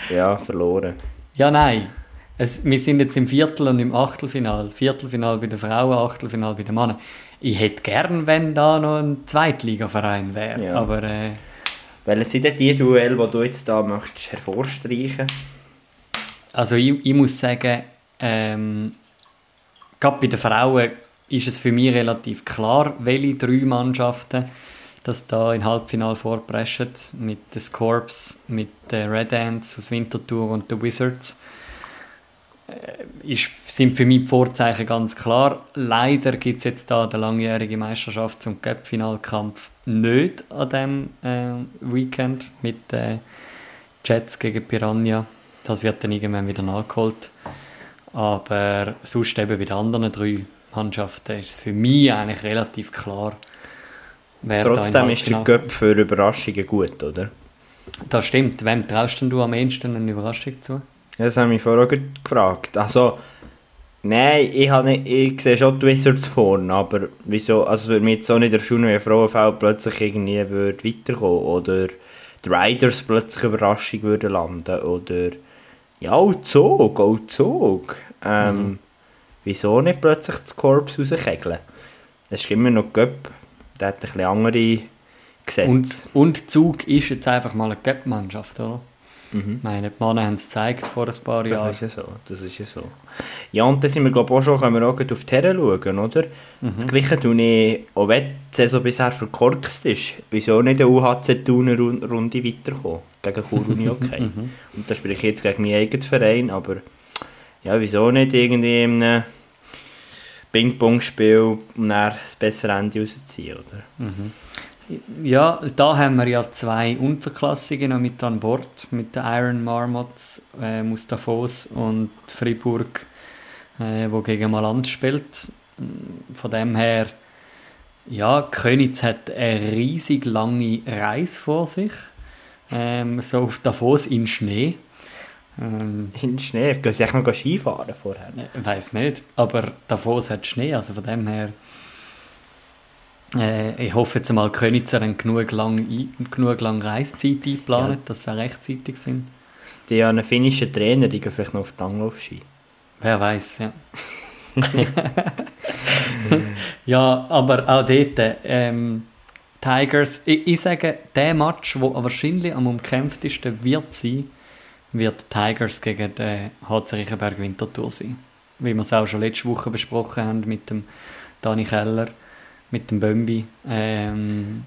ja, verloren. Ja, nein. Es, wir sind jetzt im Viertel- und im Achtelfinal. Viertelfinal bei den Frauen, Achtelfinal bei den Männern ich hätte gern, wenn da noch ein Zweitligaverein wäre. Ja. Aber, äh, Welche sind denn die Duell, die du jetzt da möchtest hervorstreichen? Also ich, ich muss sagen, ähm, gerade bei den Frauen ist es für mich relativ klar, welche drei Mannschaften das da in Halbfinale vorpreschen. Mit den Scorps, mit den Red Ants aus Winterthur und den Wizards. Äh, ist, sind für mich die Vorzeichen ganz klar. Leider gibt es jetzt da den langjährigen Meisterschafts- und Cup-Finalkampf nicht an diesem äh, Weekend mit äh, Jets gegen Piranha. Das wird dann irgendwann wieder nachgeholt. Aber sonst eben bei den anderen drei Mannschaften ist es für mich eigentlich relativ klar, wer Trotzdem ist der Cup für Überraschungen gut, oder? Das stimmt. Wem traust du am ehesten eine Überraschung zu? Das habe ich vorher auch gefragt. Also, nein, ich, habe nicht, ich sehe schon die Wizards vorne, aber wieso, also würde mich jetzt auch nicht der Schule, wenn Frauenfeld plötzlich irgendwie würde weiterkommen oder die Riders plötzlich Überraschung würden landen oder ja, auch Zug, auch Zug. Ähm, mhm. Wieso nicht plötzlich das Korps rauskegeln? Das ist immer noch Göpp, der hat ein bisschen andere Gesetze. Und, und Zug ist jetzt einfach mal eine Göpp-Mannschaft, oder? Mhm. Ich meine, die Männer haben es gezeigt vor ein paar Jahren. Das ist ja so, das ist ja so. Ja, und dann sind wir glaube auch schon, können wir auch auf die Herren schauen, oder? Mhm. Das Gleiche tue ich, auch wenn die Saison bisher verkorkst ist, wieso nicht eine UHC tun eine Runde weiterkommen? Gegen Chur okay. mhm. Und da spreche ich jetzt gegen meinen eigenen Verein, aber ja, wieso nicht irgendwie in einem Ping-Pong-Spiel um dann das bessere Ende rausziehen, oder? Mhm. Ja, da haben wir ja zwei Unterklassigen noch mit an Bord, mit den Iron Marmots, äh, Mustafos und Fribourg äh, wo gegen Maland spielt. Von dem her, ja, Könitz hat eine riesig lange Reise vor sich. Ähm, so auf Davos in Schnee. Ähm, in Schnee? Gehen Sie echt noch Skifahren vorher? Ich weiß nicht, aber Davos hat Schnee, also von dem her äh, ich hoffe jetzt mal, Könitzer haben genug lang, genug lang Reiszeit eingeplant, ja. dass sie auch rechtzeitig sind. Die haben einen finnischen Trainer, die gehen vielleicht noch auf die Langlaufski. Wer weiß, ja. ja, aber auch dort, ähm, Tigers, ich, ich sage, der Match, der wahrscheinlich am umkämpftesten wird sein, wird Tigers gegen den HC Riechenberg Winterthur sein. Wie wir es auch schon letzte Woche besprochen haben mit dem Dani Keller mit dem Bömbi. Ähm,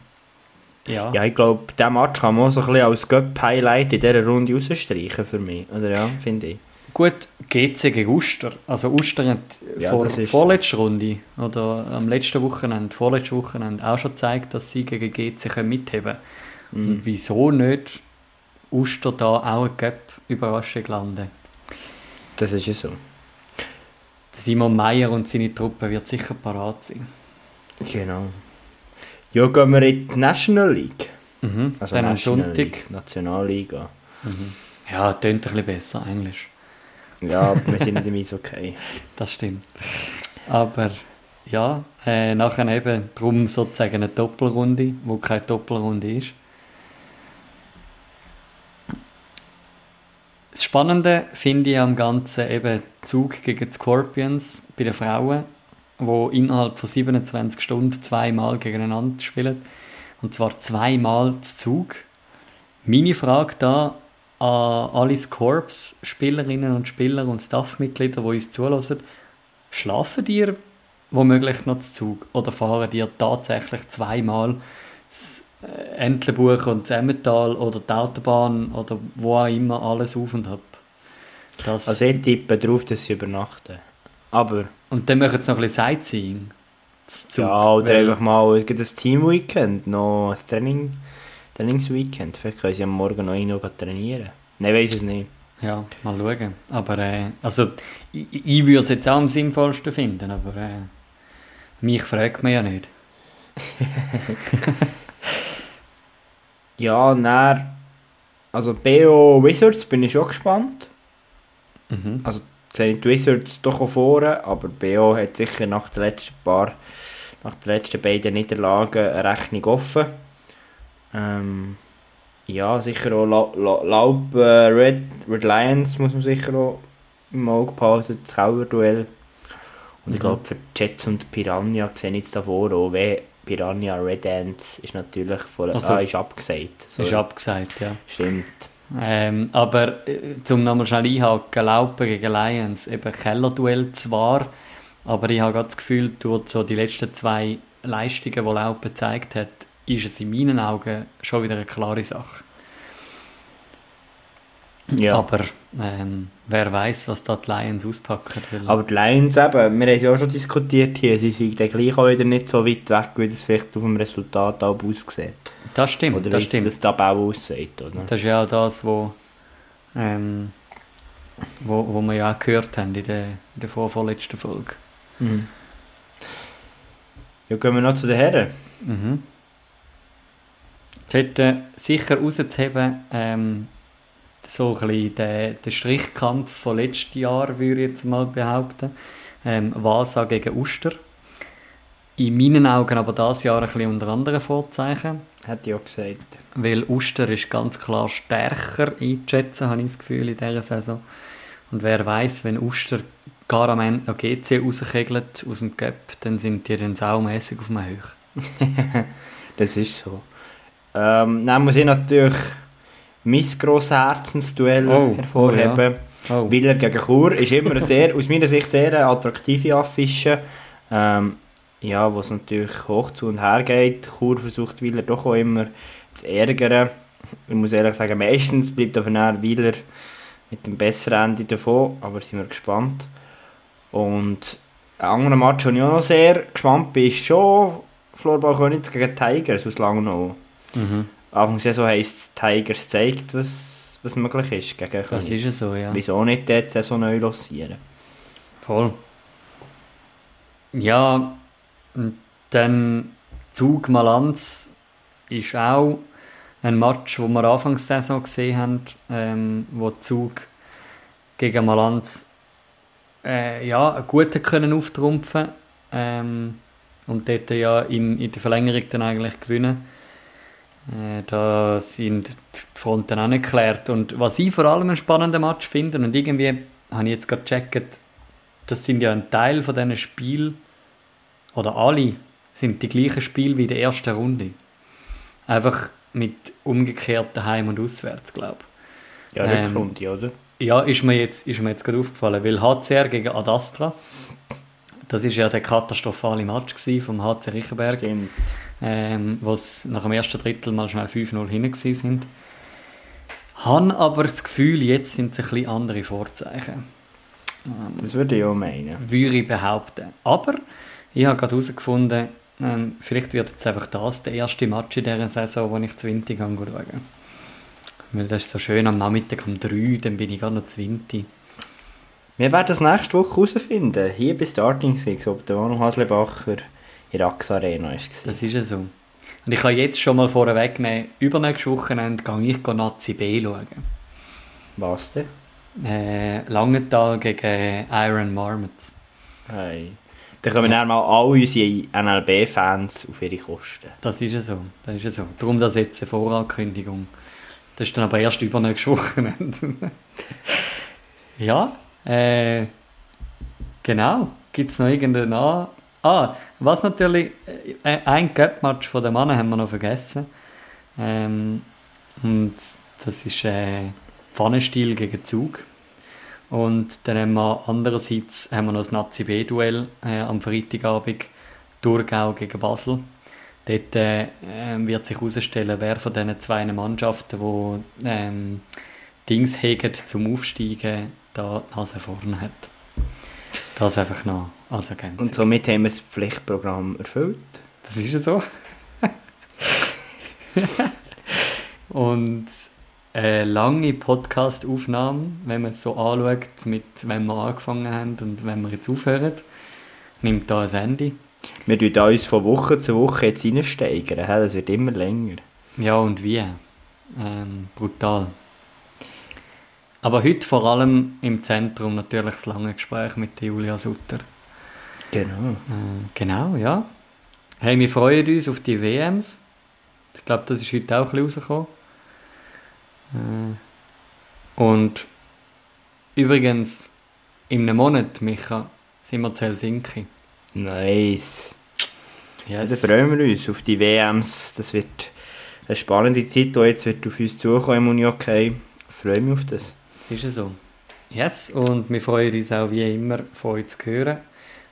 ja. ja, ich glaube, diesen Match kann man auch so ein bisschen als Cup-Highlight in dieser Runde rausstreichen für mich. Oder ja, finde ich. Gut, GC gegen Uster. Also Uster hat ja, vor vorletzter Runde oder am letzten Wochenende, vorletzten Wochenende auch schon gezeigt, dass sie gegen GC können mitheben können. Mhm. wieso nicht Uster da auch eine Cup-Überraschung landen? Das ist ja so. Simon Meyer und seine Truppe wird sicher parat sein. Genau. Ja, gehen wir in die National League. Mhm. Also Dann am Sonntag. League, Nationalliga. Mhm. Ja, tönt ein bisschen besser, Englisch. Ja, wir sind nicht im okay. Das stimmt. Aber ja, äh, nachher eben darum sozusagen eine Doppelrunde, wo keine Doppelrunde ist. Das Spannende finde ich am Ganzen eben Zug gegen die Scorpions bei den Frauen wo innerhalb von 27 Stunden zweimal gegeneinander spielen. Und zwar zweimal zu Zug. Meine Frage da an alle Corps Spielerinnen und Spieler und Staffmitglieder, die uns zulassen, schlafen ihr womöglich noch zu Zug oder fahren ihr tatsächlich zweimal das äh, Entlebuch und das Emmental oder die Autobahn oder wo auch immer alles auf und ab? Das also ich tippe darauf, dass sie übernachten. Aber und dann machen sie noch ein bisschen Sightseeing. Ja, oder weil... einfach mal ein Team-Weekend, noch ein Training, Trainingsweekend. Vielleicht können sie am Morgen noch irgendwo trainieren. Nein, weiß es nicht. Ja, mal schauen. Aber äh, also, ich, ich würde es jetzt auch am sinnvollsten finden, aber äh, mich fragt man ja nicht. ja, dann, also BO Wizards bin ich schon gespannt. Mhm. Also sehe die Wizards doch auch vorne, aber BO hat sicher nach den letzten paar, nach den letzten beiden Niederlagen eine Rechnung offen. Ähm, ja, sicher auch La La Laub äh, Red, Red Lions muss man sicher auch im Auge behalten, das Kauerduell. Und mhm. ich glaube, für Jets und Piranha sehe ich jetzt davor auch, wie Piranha Red Ants ist natürlich vor, also, ah, ist abgesagt. So, ist abgesagt, ja. Stimmt. Ähm, aber äh, zum nochmal schnell einhaken, Laupen gegen Lions, eben Kellerduell zwar, aber ich habe das Gefühl, durch so die letzten zwei Leistungen, die Laupen gezeigt hat, ist es in meinen Augen schon wieder eine klare Sache. Ja. Aber ähm, wer weiß, was da die Lions auspacken. Will. Aber die Lions eben, wir haben es ja auch schon diskutiert hier, sie sind dann gleich auch wieder nicht so weit weg, wie das vielleicht auf dem Resultat auch aussieht. Das stimmt, oder das stimmt. das Tabelle aussieht, oder? Das ist ja auch das, wo, ähm, wo, wo wir ja auch gehört haben in der, in der vorvorletzten Folge. Mhm. Ja, gehen wir noch zu den Herren. Mhm. Dort äh, sicher rauszuheben, ähm, so ein bisschen der, der Strichkampf von letzten Jahr, würde ich jetzt mal behaupten. Ähm, Vasa gegen Uster. In meinen Augen aber das Jahr ein bisschen unter anderen Vorzeichen. Ich auch gesagt. Weil Uster ist ganz klar stärker einzuschätzen, habe ich das Gefühl, in dieser Saison. Und wer weiß, wenn Uster gar am Ende noch GC rauskegelt aus dem Cup, dann sind die dann saumässig auf dem Höch. das ist so. Ähm, dann muss ich natürlich mein grosses Herzensduell oh, hervorheben. Oh, ja. oh. Willer gegen Chur ist immer sehr, aus meiner Sicht sehr attraktive Affische. Ähm, ja, wo es natürlich hoch zu und her geht. Chur versucht Wieler doch auch immer zu ärgern. Ich muss ehrlich sagen, meistens bleibt aber nachher Wieler mit dem besseren Ende davon, aber sind wir gespannt. Und ein anderer Match, den ich auch noch sehr gespannt bin, ist schon Florball Königs gegen Tigers aus Langnau. Mhm. Anfang Saison heisst Tigers zeigt, was, was möglich ist gegen Das ist so, ja. Wieso nicht dort Saison neu lancieren? Voll. Ja, und dann Zug Malanz ist auch ein Match, wo wir Anfangs der Saison gesehen haben, ähm, wo Zug gegen Malanz äh, ja, gut können auftrumpfen ähm, und dort ja in, in der Verlängerung dann eigentlich gewinnen. Äh, da sind die Fronten auch nicht geklärt. Und was ich vor allem einen spannenden Match finde, und irgendwie habe ich jetzt gerade gecheckt, das sind ja ein Teil von diesen Spiel oder alle sind die gleichen Spiele wie in der ersten Runde. Einfach mit umgekehrten Heim- und Auswärts, glaube ich. Ja, Rückrunde, ähm, oder? Ja, ist mir jetzt, ist mir jetzt gerade aufgefallen, weil HCR gegen Adastra, das ist ja der katastrophale Match vom HC Riechenberg, ähm, wo es nach dem ersten Drittel mal schnell 5-0 hinten sind. Habe aber das Gefühl, jetzt sind es ein bisschen andere Vorzeichen. Ähm, das würde ich auch meinen. Würde ich behaupten. Aber ich habe gerade herausgefunden, ähm, vielleicht wird jetzt einfach das der erste Match in dieser Saison, wo ich 20 schaue. Weil das ist so schön am Nachmittag um 3, dann bin ich gerade noch 20. Wir werden das nächste Woche herausfinden. Hier bei Starting Six, ob der Manu Haslebacher in der AXA Arena ist. Das ist ja so. Und ich kann jetzt schon mal vorwegnehmen, übernächste Wochenende gehe ich Nazi B schauen. Was denn? Äh, Langenthal gegen Iron Marmots. Hey. Dann kommen ja. mal alle unsere NLB-Fans auf ihre Kosten. Das ist ja so. Das ist ja so. Darum das jetzt eine Vorankündigung. Das ist dann aber erst übernächste Wochenende. ja, äh, genau. Gibt es noch irgendeinen an? Ah, was natürlich, äh, ein Cup-Match von den Mannen haben wir noch vergessen. Ähm, und das ist äh, Pfannenstiel gegen Zug. Und dann haben wir andererseits haben wir noch das Nazi-B-Duell äh, am Freitagabend Thurgau gegen Basel. Dort äh, wird sich herausstellen, wer von diesen zwei Mannschaften, die ähm, Dings hegen zum Aufsteigen, da Nase vorne hat. Das einfach noch als Ergänzung. Und somit haben wir das Pflichtprogramm erfüllt. Das ist ja so. Und eine lange Podcast-Aufnahme, wenn man es so anschaut, mit wenn wir angefangen haben und wenn wir jetzt aufhören, nimmt da ein Ende. Wir tun uns von Woche zu Woche jetzt reinsteigern. Das wird immer länger. Ja, und wie? Ähm, brutal. Aber heute vor allem im Zentrum natürlich das lange Gespräch mit Julia Sutter. Genau. Äh, genau, ja. Hey, wir freuen uns auf die WMs. Ich glaube, das ist heute auch ein bisschen rausgekommen. Und übrigens, in einem Monat, Micha, sind wir zu Helsinki. Nice. Yes. Dann freuen wir uns auf die WMs. Das wird eine spannende Zeit, die jetzt wird auf uns zukommen im Uni-Okay. Ich freue mich auf das. Das ist ja so. Yes, und wir freuen uns auch wie immer von euch zu hören,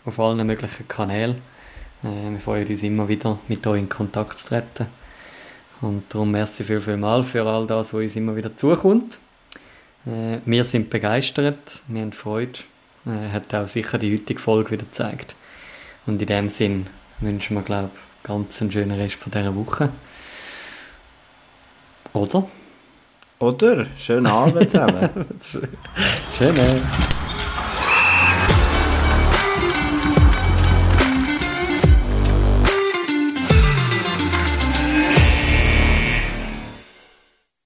auf allen möglichen Kanälen. Äh, wir freuen uns immer wieder, mit euch in Kontakt zu treten. Und darum merci viel, viel mal für all das, was uns immer wieder zukommt. Äh, wir sind begeistert, wir haben Freude. Äh, hat auch sicher die heutige Folge wieder gezeigt. Und in dem Sinn wünschen wir, glaube ich, ganz einen schönen Rest von dieser Woche. Oder? Oder? Schönen Abend zusammen. Schön.